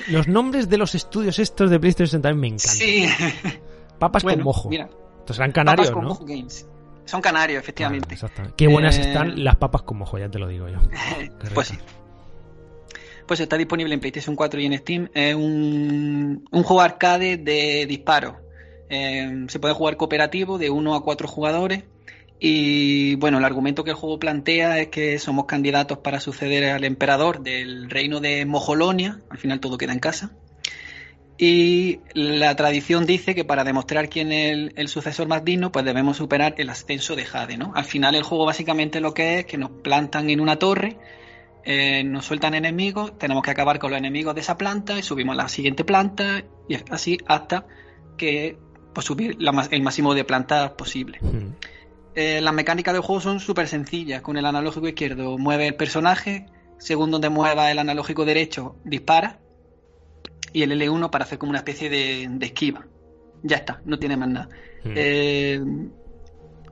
Los, [laughs] nombres de los estudios estos de PlayStation también me encantan. Sí. Papas con Mojo. Mira. Entonces eran canarios, papas con Mojo Games. Son canarios, efectivamente. Qué buenas eh, están las papas con mojo, ya te lo digo yo. [laughs] pues sí. Pues está disponible en PlayStation 4 y en Steam. Es un, un juego arcade de disparo. Em, se puede jugar cooperativo de 1 a 4 jugadores. Y bueno, el argumento que el juego plantea es que somos candidatos para suceder al emperador del reino de Mojolonia. Al final todo queda en casa. Y la tradición dice que para demostrar quién es el, sucesor más digno, pues debemos superar el ascenso de Jade, ¿no? Al final el juego básicamente lo que es que nos plantan en una torre, eh, nos sueltan enemigos, tenemos que acabar con los enemigos de esa planta y subimos a la siguiente planta y así hasta que pues, subir el máximo de plantas posible. Hmm. Eh, las mecánicas del juego son súper sencillas. Con el analógico izquierdo mueve el personaje, según donde mueva el analógico derecho dispara y el L1 para hacer como una especie de, esquiva. Ya está, no tiene más nada. Hmm. Eh,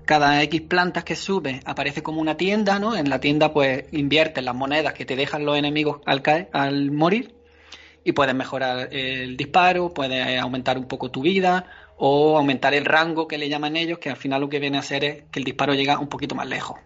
cada X plantas que sube aparece como una tienda, ¿no? En la tienda pues inviertes las monedas que te dejan los enemigos al caer, al morir y puedes mejorar el disparo, puedes aumentar un poco tu vida o aumentar el rango que le llaman ellos, que al final lo que viene a hacer es que el disparo llega un poquito más lejos.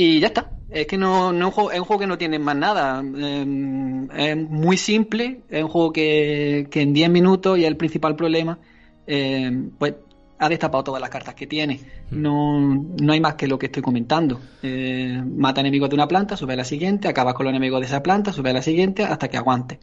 Y ya está. Es que no, no es, un juego, que no tiene más nada. Em, es muy simple. Es un juego que, en 10 minutos, y es el principal problema, em, pues ha destapado todas las cartas que tiene. Hmm. No, no hay más que lo que estoy comentando. Eh, mata enemigos de una planta, sube a la siguiente, acaba con los enemigos de esa planta, sube a la siguiente, hasta que aguante.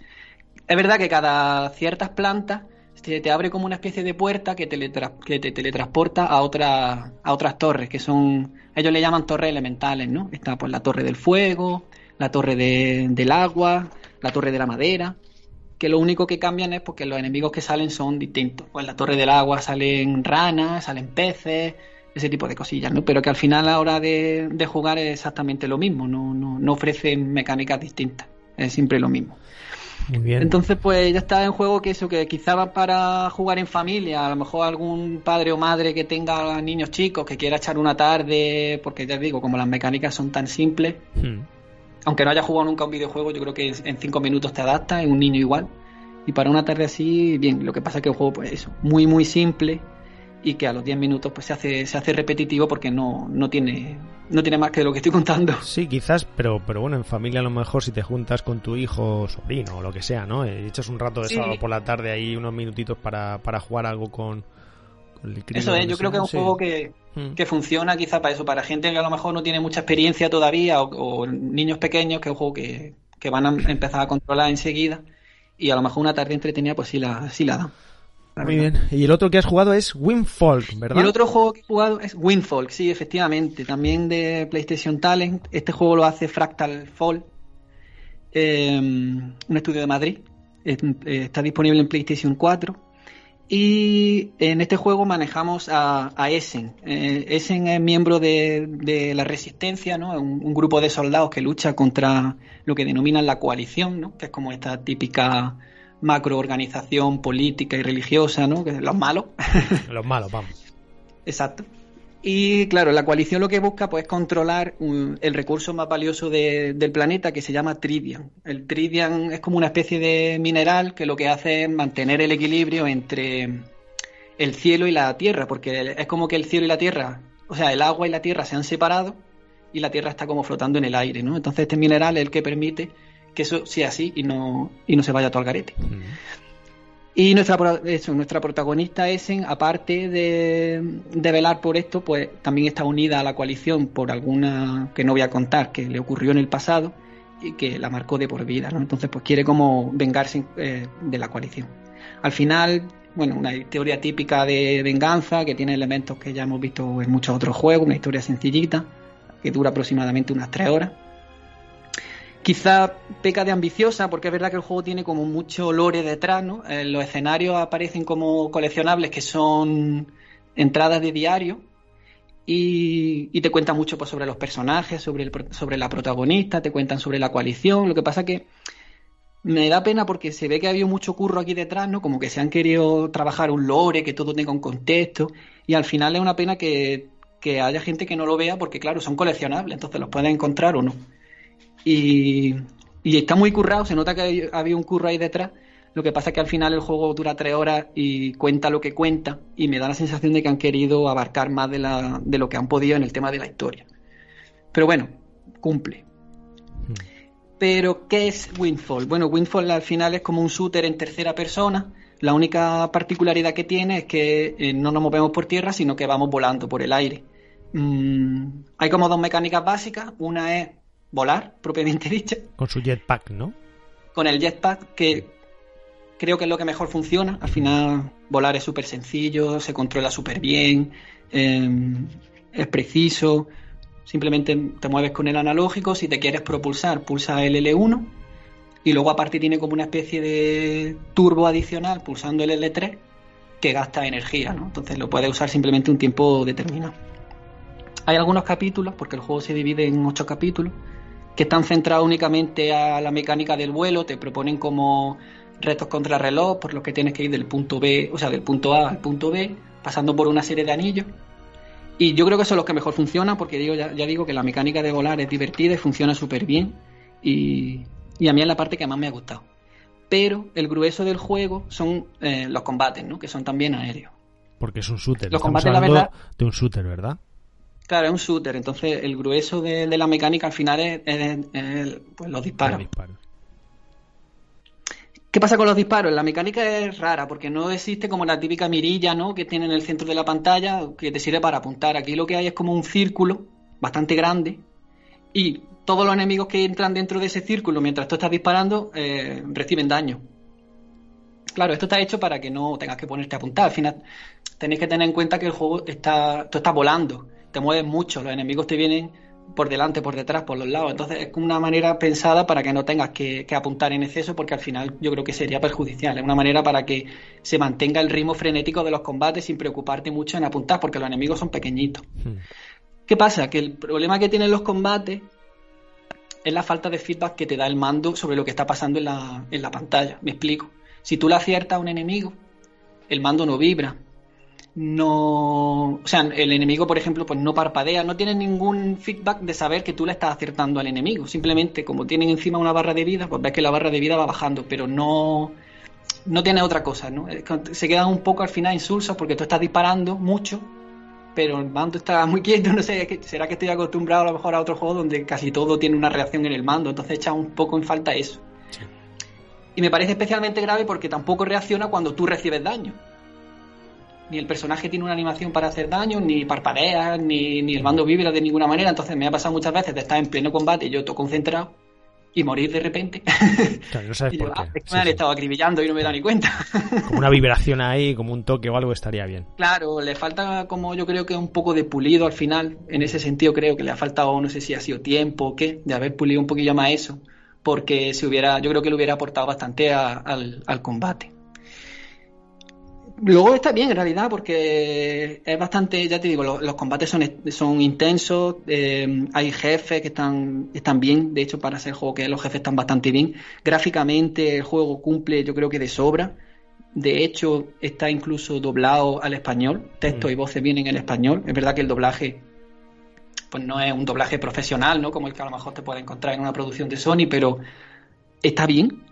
Es verdad que cada ciertas plantas se te abre como una especie de puerta que, que te teletransporta a, otra, a otras torres, que son, ellos le llaman torres elementales, ¿no? Está pues la torre del fuego, la torre del agua, la torre de la madera, que lo único que cambian es porque los enemigos que salen son distintos. Pues en la torre del agua salen ranas, salen peces, ese tipo de cosillas, ¿no? Pero que al final a la hora de, de jugar es exactamente lo mismo, no, no, no ofrecen mecánicas distintas, es siempre lo mismo. Entonces, pues ya está en juego que eso, que quizá va para jugar en familia, a lo mejor algún padre o madre que tenga niños chicos que quiera echar una tarde, porque ya digo, como las mecánicas son tan simples, hmm. aunque no haya jugado nunca un videojuego, yo creo que en cinco minutos te adapta, en un niño igual. Y para una tarde así, bien, lo que pasa es que el juego, pues eso, muy, muy simple y que a los 10 minutos pues se hace, se hace repetitivo porque no, no tiene no tiene más que lo que estoy contando. Sí, quizás, pero, pero bueno, en familia a lo mejor si te juntas con tu hijo, sobrino o lo que sea, ¿no? Eh, echas un rato de sábado por la tarde ahí, unos minutitos para, para jugar algo con, el Eso es, yo creo que es un juego que, mm. que funciona quizá para eso, para gente que a lo mejor no tiene mucha experiencia todavía o, niños pequeños, que es un juego que, que van a empezar a controlar enseguida y a lo mejor una tarde entretenida pues sí la, sí la dan. Muy bien. Y el otro que has jugado es Winfolk, ¿verdad? el otro juego que he jugado es Winfolk, sí, efectivamente. También de PlayStation Talent. Este juego lo hace Fractal Fall, em, un estudio de Madrid. Está disponible en PlayStation 4. Y en este juego manejamos a, Essen. Eh, Essen es miembro de, la Resistencia, ¿no? Un, un, grupo de soldados que lucha contra lo que denominan la coalición, ¿no? Que es como esta típica macroorganización política y religiosa, ¿no? Que los malos. [laughs] Los malos, vamos. Exacto. Y claro, la coalición lo que busca pues, es controlar el recurso más valioso del planeta que se llama tridian. El tridian es como una especie de mineral que lo que hace es mantener el equilibrio entre el cielo y la tierra, porque es como que el cielo y la tierra, o sea, el agua y la tierra se han separado y la tierra está como flotando en el aire, ¿no? Entonces este mineral es el que permite que eso sea así y no, y no se vaya todo al garete. Y nuestra, nuestra protagonista Essen, aparte de, de, velar por esto, pues también está unida a la coalición por alguna que no voy a contar que le ocurrió en el pasado y que la marcó de por vida, ¿no? Entonces, pues quiere como vengarse eh, de la coalición. Al final, bueno, una historia típica de venganza que tiene elementos que ya hemos visto en muchos otros juegos, una historia sencillita que dura aproximadamente unas tres horas Quizá peca de ambiciosa, porque es verdad que el juego tiene como mucho lore detrás, ¿no? Eh, los escenarios aparecen como coleccionables que son entradas de diario y, te cuentan mucho pues, sobre los personajes, sobre, sobre la protagonista, te cuentan sobre la coalición. Lo que pasa que me da pena porque se ve que ha habido mucho curro aquí detrás, ¿no? Como que se han querido trabajar un lore, que todo tenga un contexto y al final es una pena que, que haya gente que no lo vea porque, claro, son coleccionables, entonces los pueden encontrar o no. Y, está muy currado, se nota que había un curro ahí detrás. Lo que pasa es que al final el juego dura tres horas y cuenta lo que cuenta y me da la sensación de que han querido abarcar más de, la, de lo que han podido en el tema de la historia. Pero bueno, cumple. Hmm. Pero, ¿qué es Windfall? Bueno, Windfall al final es como un shooter en tercera persona. La única particularidad que tiene es que eh, no nos movemos por tierra, sino que vamos volando por el aire. Mm, hay como dos mecánicas básicas. Una es volar, [laughs] propiamente dicho. Con su jetpack, ¿no? Con el jetpack, que creo que es lo que mejor funciona. Al final, volar es súper sencillo, se controla súper bien, em, es preciso. Simplemente te mueves con el analógico. Si te quieres propulsar, pulsa el L1. Y luego, aparte, tiene como una especie de turbo adicional pulsando el L3 que gasta energía, ¿no? Entonces lo puedes usar simplemente un tiempo determinado. Hay algunos capítulos, porque el juego se divide en ocho capítulos, que están centrados únicamente a la mecánica del vuelo, te proponen como retos contra reloj, por los que tienes que ir del punto B, o sea, del punto A al punto B, pasando por una serie de anillos. Y yo creo que eso es lo que mejor funciona, porque digo, ya, digo que la mecánica de volar es divertida y funciona súper bien. Y, a mí es la parte que más me ha gustado. Pero el grueso del juego son eh, los combates, ¿no? Que son también aéreos. Porque es un shooter. Los combates, la verdad. De un shooter, ¿verdad? Claro, es un shooter, entonces el grueso de, la mecánica al final es, pues, los disparos. ¿Qué pasa con los disparos? La mecánica es rara porque no existe como la típica mirilla ¿no? que tiene en el centro de la pantalla que te sirve para apuntar. Aquí lo que hay es como un círculo bastante grande y todos los enemigos que entran dentro de ese círculo mientras tú estás disparando eh, reciben daño. Claro, esto está hecho para que no tengas que ponerte a apuntar. Al final tenéis que tener en cuenta que el juego está, tú estás volando te mueves mucho, los enemigos te vienen por delante, por detrás, por los lados. Entonces es una manera pensada para que no tengas que, apuntar en exceso porque al final yo creo que sería perjudicial. Es una manera para que se mantenga el ritmo frenético de los combates sin preocuparte mucho en apuntar porque los enemigos son pequeñitos. Hmm. ¿Qué pasa? Que el problema que tienen los combates es la falta de feedback que te da el mando sobre lo que está pasando en la, en la pantalla. Me explico. Si tú le aciertas a un enemigo, el mando no vibra no, o sea, el enemigo, por ejemplo, pues no parpadea, no tiene ningún feedback de saber que tú le estás acertando al enemigo. Simplemente, como tienen encima una barra de vida, pues ves que la barra de vida va bajando, pero no, no tiene otra cosa, ¿no? Se quedan un poco al final insulsos porque tú estás disparando mucho pero el mando está muy quieto, [laughs] no sé, será que estoy acostumbrado a lo mejor a otro juego donde casi todo tiene una reacción en el mando, entonces echa un poco en falta eso. Y me parece especialmente grave porque tampoco reacciona cuando tú recibes daño. Ni el personaje tiene una animación para hacer daño, ni parpadea, ni, ni el mando vibra de ninguna manera. Entonces me ha pasado muchas veces de estar en pleno combate y yo todo concentrado y morir de repente. [laughs] Claro, no sabes por ah, qué. es que me han estado acribillando y no me he dado ni cuenta. [laughs] Como una vibración ahí, como un toque o algo estaría bien. Claro, le falta como yo creo que un poco de pulido al final. En ese sentido creo que le ha faltado, no sé si ha sido tiempo o qué, de haber pulido un poquillo más eso porque se hubiera, yo creo que le hubiera aportado bastante al, combate. Luego está bien en realidad porque es bastante, ya te digo, los, combates son, son intensos, eh, hay jefes que están, están bien, de hecho para ser juego que los jefes están bastante bien. Gráficamente el juego cumple yo creo que de sobra, de hecho está incluso doblado al español, texto mm. y voces vienen en español, es verdad que el doblaje pues no es un doblaje profesional, ¿no? Como el que a lo mejor te puede encontrar en una producción de Sony, pero está bien.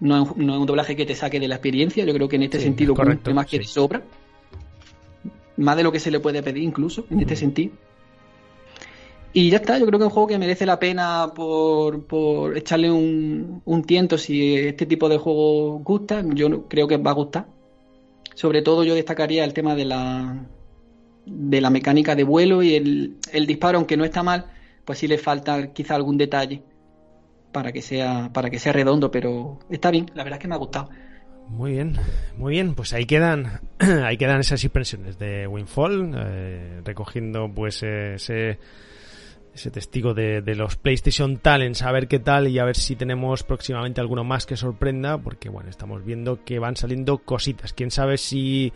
No es, un doblaje que te saque de la experiencia. Yo creo que en este sentido cumple más que de sobra. Más de lo que se le puede pedir incluso, en este sentido. Y ya está, yo creo que es un juego que merece la pena por, por echarle un, un tiento si este tipo de juego gusta. Yo creo que va a gustar. Sobre todo yo destacaría el tema de la, de la mecánica de vuelo y el, disparo, aunque no está mal, pues sí le falta quizá algún detalle para que sea para que sea redondo, pero está bien, la verdad es que me ha gustado. Muy bien, muy bien, pues ahí quedan [clears throat] ahí quedan esas impresiones de Winfall, eh, recogiendo pues ese ese testigo de, de, los PlayStation Talents, a ver qué tal y a ver si tenemos próximamente alguno más que sorprenda, porque bueno, estamos viendo que van saliendo cositas. Quién sabe si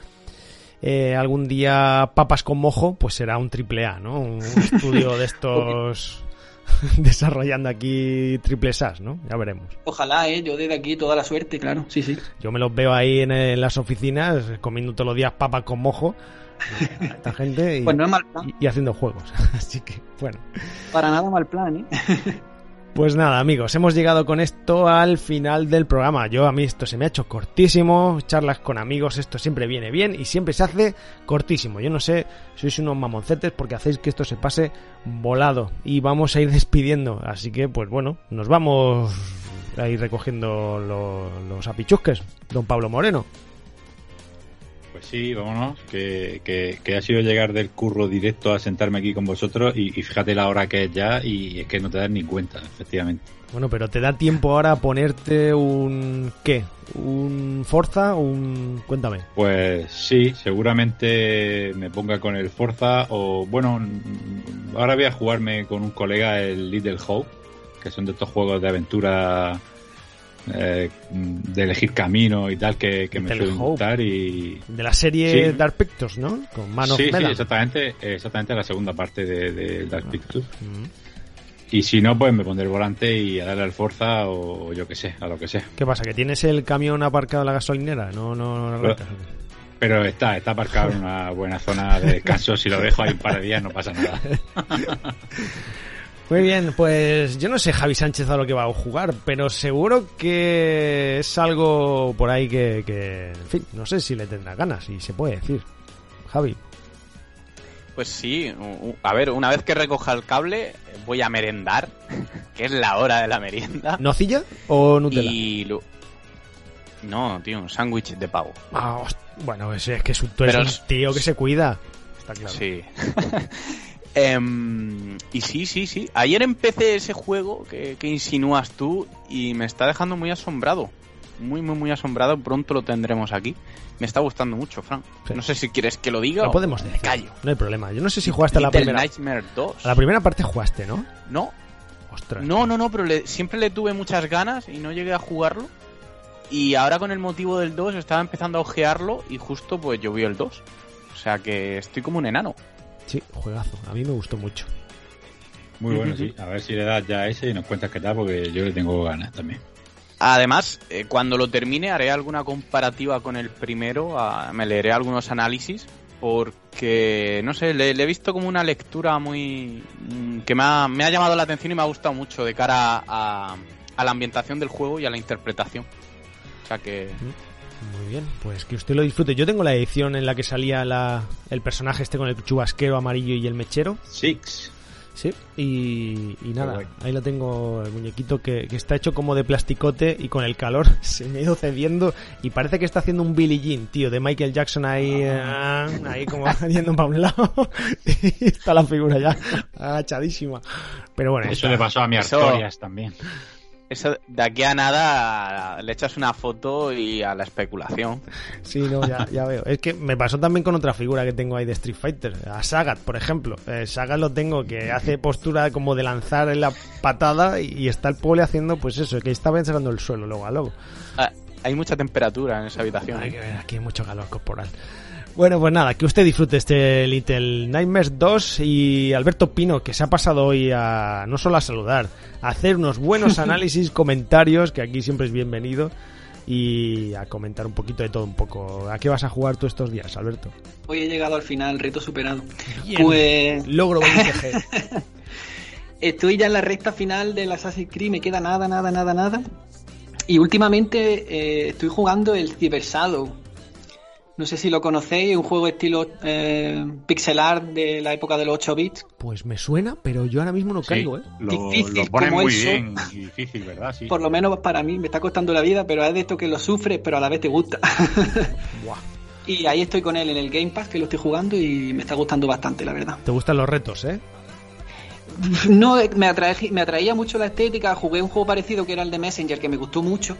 eh, algún día papas con mojo, pues será un triple A, ¿no? Un [laughs] estudio de estos [laughs] desarrollando aquí triple SAS, ¿no? Ya veremos. Ojalá, ¿eh? Yo desde aquí toda la suerte, claro, sí, sí. Yo me los veo ahí en, las oficinas comiendo todos los días papas con mojo. Esta gente y, [laughs] pues no es mal y haciendo juegos. [laughs] Así que, bueno. Para nada mal plan, ¿eh? Pues nada, amigos, hemos llegado con esto al final del programa. Yo a mí esto se me ha hecho cortísimo, charlas con amigos, esto siempre viene bien y siempre se hace cortísimo. Yo no sé, sois unos mamoncetes porque hacéis que esto se pase volado y vamos a ir [laughs] despidiendo. Así que, pues bueno, nos vamos a ir recogiendo los, los apichusques, don Pablo Moreno. Pues sí, vámonos, que, que, ha sido llegar del curro directo a sentarme aquí con vosotros y, fíjate la hora que es ya y es que no te das ni cuenta, efectivamente. Bueno, pero ¿te da tiempo ahora a ponerte un... qué? ¿Un Forza? ¿Un... cuéntame? Pues sí, seguramente me ponga con el Forza o bueno, ahora voy a jugarme con un colega el Little Hope, que son de estos juegos de aventura eh, de elegir camino y tal que, me suele gustar y de la serie Dark Pictures ¿no? con Man sí, sí, exactamente exactamente la segunda parte de, Dark Pictures mm. y si no pues me pondré el volante y a darle al fuerza o yo que sé a lo que sea ¿qué pasa? ¿que tienes el camión aparcado en la gasolinera? no, no, no pero, está, está aparcado en una buena zona de descanso si lo dejo ahí un par de días no pasa nada [laughs] Muy bien, pues yo no sé Javi Sánchez a lo que va a jugar, pero seguro que es algo por ahí que, que en fin, no sé si le tendrá ganas, y se puede decir. Javi. Pues sí, a ver, una vez que recoja el cable, voy a merendar, [laughs] que es la hora de la merienda. ¿Nocilla o Nutella? Y No, tío, un sándwich de pavo. Ah, bueno, es, es que tú eres un tío que se cuida. Está claro. Sí. [laughs] Em, y sí, sí, sí. Ayer empecé ese juego que, insinúas tú y me está dejando muy asombrado. Muy, muy, muy asombrado. Pronto lo tendremos aquí. Me está gustando mucho, Frank. No sé si quieres que lo diga. Lo podemos decir. Callo. No hay problema. Yo no sé si jugaste a la primera. Nightmare 2. A la primera parte jugaste, ¿no? No. Ostras. No, no, no, pero siempre le tuve muchas ganas y no llegué a jugarlo. Y ahora con el motivo del 2 estaba empezando a ojearlo y justo pues yo vi el 2. O sea que estoy como un enano. Sí, juegazo. A mí me gustó mucho. Muy bueno, sí. A ver si le das ya ese y nos cuentas qué tal, porque yo le tengo ganas también. Además, eh, cuando lo termine haré alguna comparativa con el primero, me leeré algunos análisis, porque, no sé, le, he visto como una lectura muy... Mm, que me ha, me ha, llamado la atención y me ha gustado mucho de cara a, a, la ambientación del juego y a la interpretación. O sea que... Muy bien, pues que usted lo disfrute. Yo tengo la edición en la que salía la, el personaje este con el chubasquero amarillo y el mechero. Six. Sí, y, y nada, ahí lo tengo, el muñequito que, que está hecho como de plasticote y con el calor [laughs] se me ha ido cediendo y parece que está haciendo un Billie Jean, tío, de Michael Jackson ahí, ah, ahí como [laughs] yendo para un lado [laughs] y está la figura ya agachadísima. Pero bueno, Eso está- le pasó a mi Eso- Artorias también. Eso, de aquí a nada le echas una foto y a la especulación. Sí, no, ya, [laughs] ya veo. Es que me pasó también con otra figura que tengo ahí de Street Fighter, a Sagat, por ejemplo. Eh, Sagat lo tengo que hace postura como de lanzar en la patada y, y está el pole haciendo pues eso, que está pensando el suelo luego a luego. Ah, hay mucha temperatura en esa habitación. Hay ¿eh? que ver, aquí hay mucho calor corporal. Bueno, pues nada, que usted disfrute este Little Nightmares 2 y Alberto Pino, que se ha pasado hoy a no solo a saludar, a hacer unos buenos [laughs] análisis, comentarios, que aquí siempre es bienvenido, y a comentar un poquito de todo un poco. ¿A qué vas a jugar tú estos días, Alberto? Hoy he llegado al final, reto superado. Bien. Pues Logro [laughs] 20G. estoy ya en la recta final del Assassin's Creed, me queda nada, nada, nada, nada. Y últimamente eh, estoy jugando el Cyber Shadow. No sé si lo conocéis, un juego estilo eh, pixel art de la época de los 8 bits. Pues me suena, pero yo ahora mismo no caigo, ¿eh? Lo, Difícil lo ponen como muy eso. bien difícil, ¿verdad? Sí. Por lo menos para mí me está costando la vida, pero es de esto que lo sufres, pero a la vez te gusta. [laughs] Buah. y ahí estoy con él en el Game Pass, que lo estoy jugando y me está gustando bastante, la verdad. Te gustan los retos, ¿eh? No, eh, me, atrae- me atraía mucho la estética. Jugué un juego parecido que era el de Messenger, que me gustó mucho.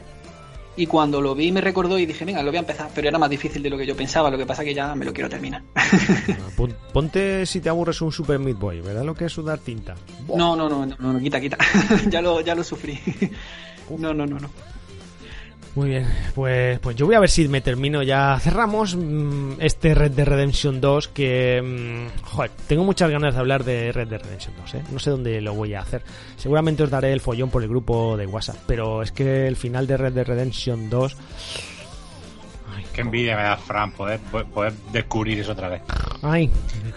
Y cuando lo vi me recordó y dije, venga, lo voy a empezar. Pero era más difícil de lo que yo pensaba. Lo que pasa que ya me lo quiero terminar. Pon- Ponte si te aburres un Super Meat Boy, ¿verdad? Lo que es sudar tinta. No, no, no, no, no, quita, quita. [laughs] ya, lo, ya lo sufrí. no, no, no, no. Muy bien, pues, pues yo voy a ver si me termino ya. Cerramos mm, este Red Dead Redemption 2 que... mm, joder, tengo muchas ganas de hablar de Red Dead Redemption 2, ¿eh? No sé dónde lo voy a hacer. Seguramente os daré el follón por el grupo de WhatsApp, pero es que el final de Red Dead Redemption 2... Qué envidia me da Fran poder, poder descubrir eso otra vez. ay,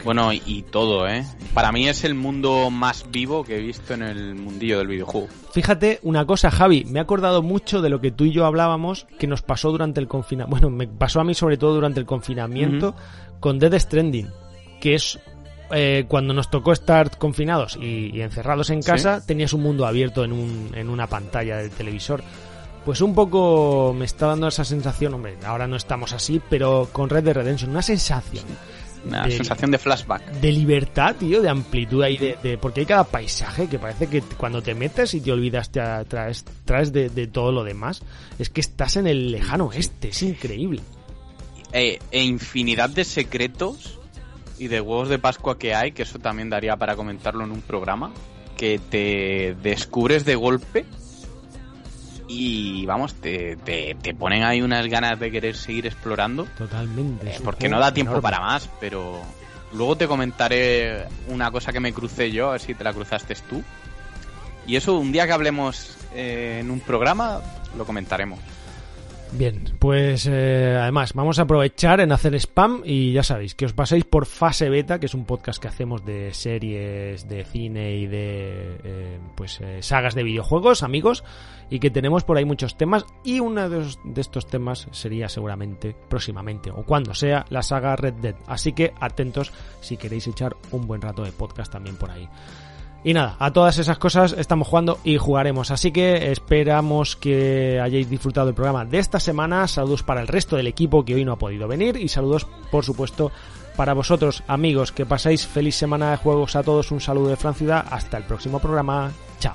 Bueno, y, y todo, ¿eh? Para mí es el mundo más vivo que he visto en el mundillo del videojuego. Fíjate una cosa, Javi, me he acordado mucho de lo que tú y yo hablábamos que nos pasó durante el confinamiento. Bueno, me pasó a mí sobre todo durante el confinamiento con Dead Stranding, que es eh, cuando nos tocó estar confinados y, y encerrados en Sí. casa, tenías un mundo abierto en, un, en una pantalla del televisor. Pues un poco me está dando esa sensación, hombre, ahora no estamos así, pero con Red Dead Redemption, una sensación Una de- sensación de flashback. de libertad, tío, de amplitud ahí, de, de- porque hay cada paisaje que parece que cuando te metes y te olvidas, te traes, traes de, de todo lo demás, es que estás en el lejano oeste, es increíble. E, e infinidad de secretos y de huevos de Pascua que hay, que eso también daría para comentarlo en un programa, que te descubres de golpe y vamos, te, te, te ponen ahí unas ganas de querer seguir explorando, Totalmente. eh, porque no da tiempo enorme. para más, pero luego te comentaré una cosa que me crucé yo, a ver si te la cruzaste tú. Y eso un día que hablemos eh, en un programa, lo comentaremos. Bien, pues eh, además vamos a aprovechar en hacer spam y ya sabéis que os paséis por Fase Beta, que es un podcast que hacemos de series, de cine y de eh, pues eh, sagas de videojuegos, amigos, y que tenemos por ahí muchos temas y uno de, estos temas sería seguramente próximamente o cuando sea la saga Red Dead. Así que atentos si queréis echar un buen rato de podcast también por ahí. Y nada, a todas esas cosas estamos jugando y jugaremos. Así que esperamos que hayáis disfrutado del programa de esta semana. Saludos para el resto del equipo que hoy no ha podido venir. Y saludos, por supuesto, para vosotros, amigos. Que paséis feliz semana de juegos a todos. Un saludo de Fran Ciudad. Hasta el próximo programa. Chao.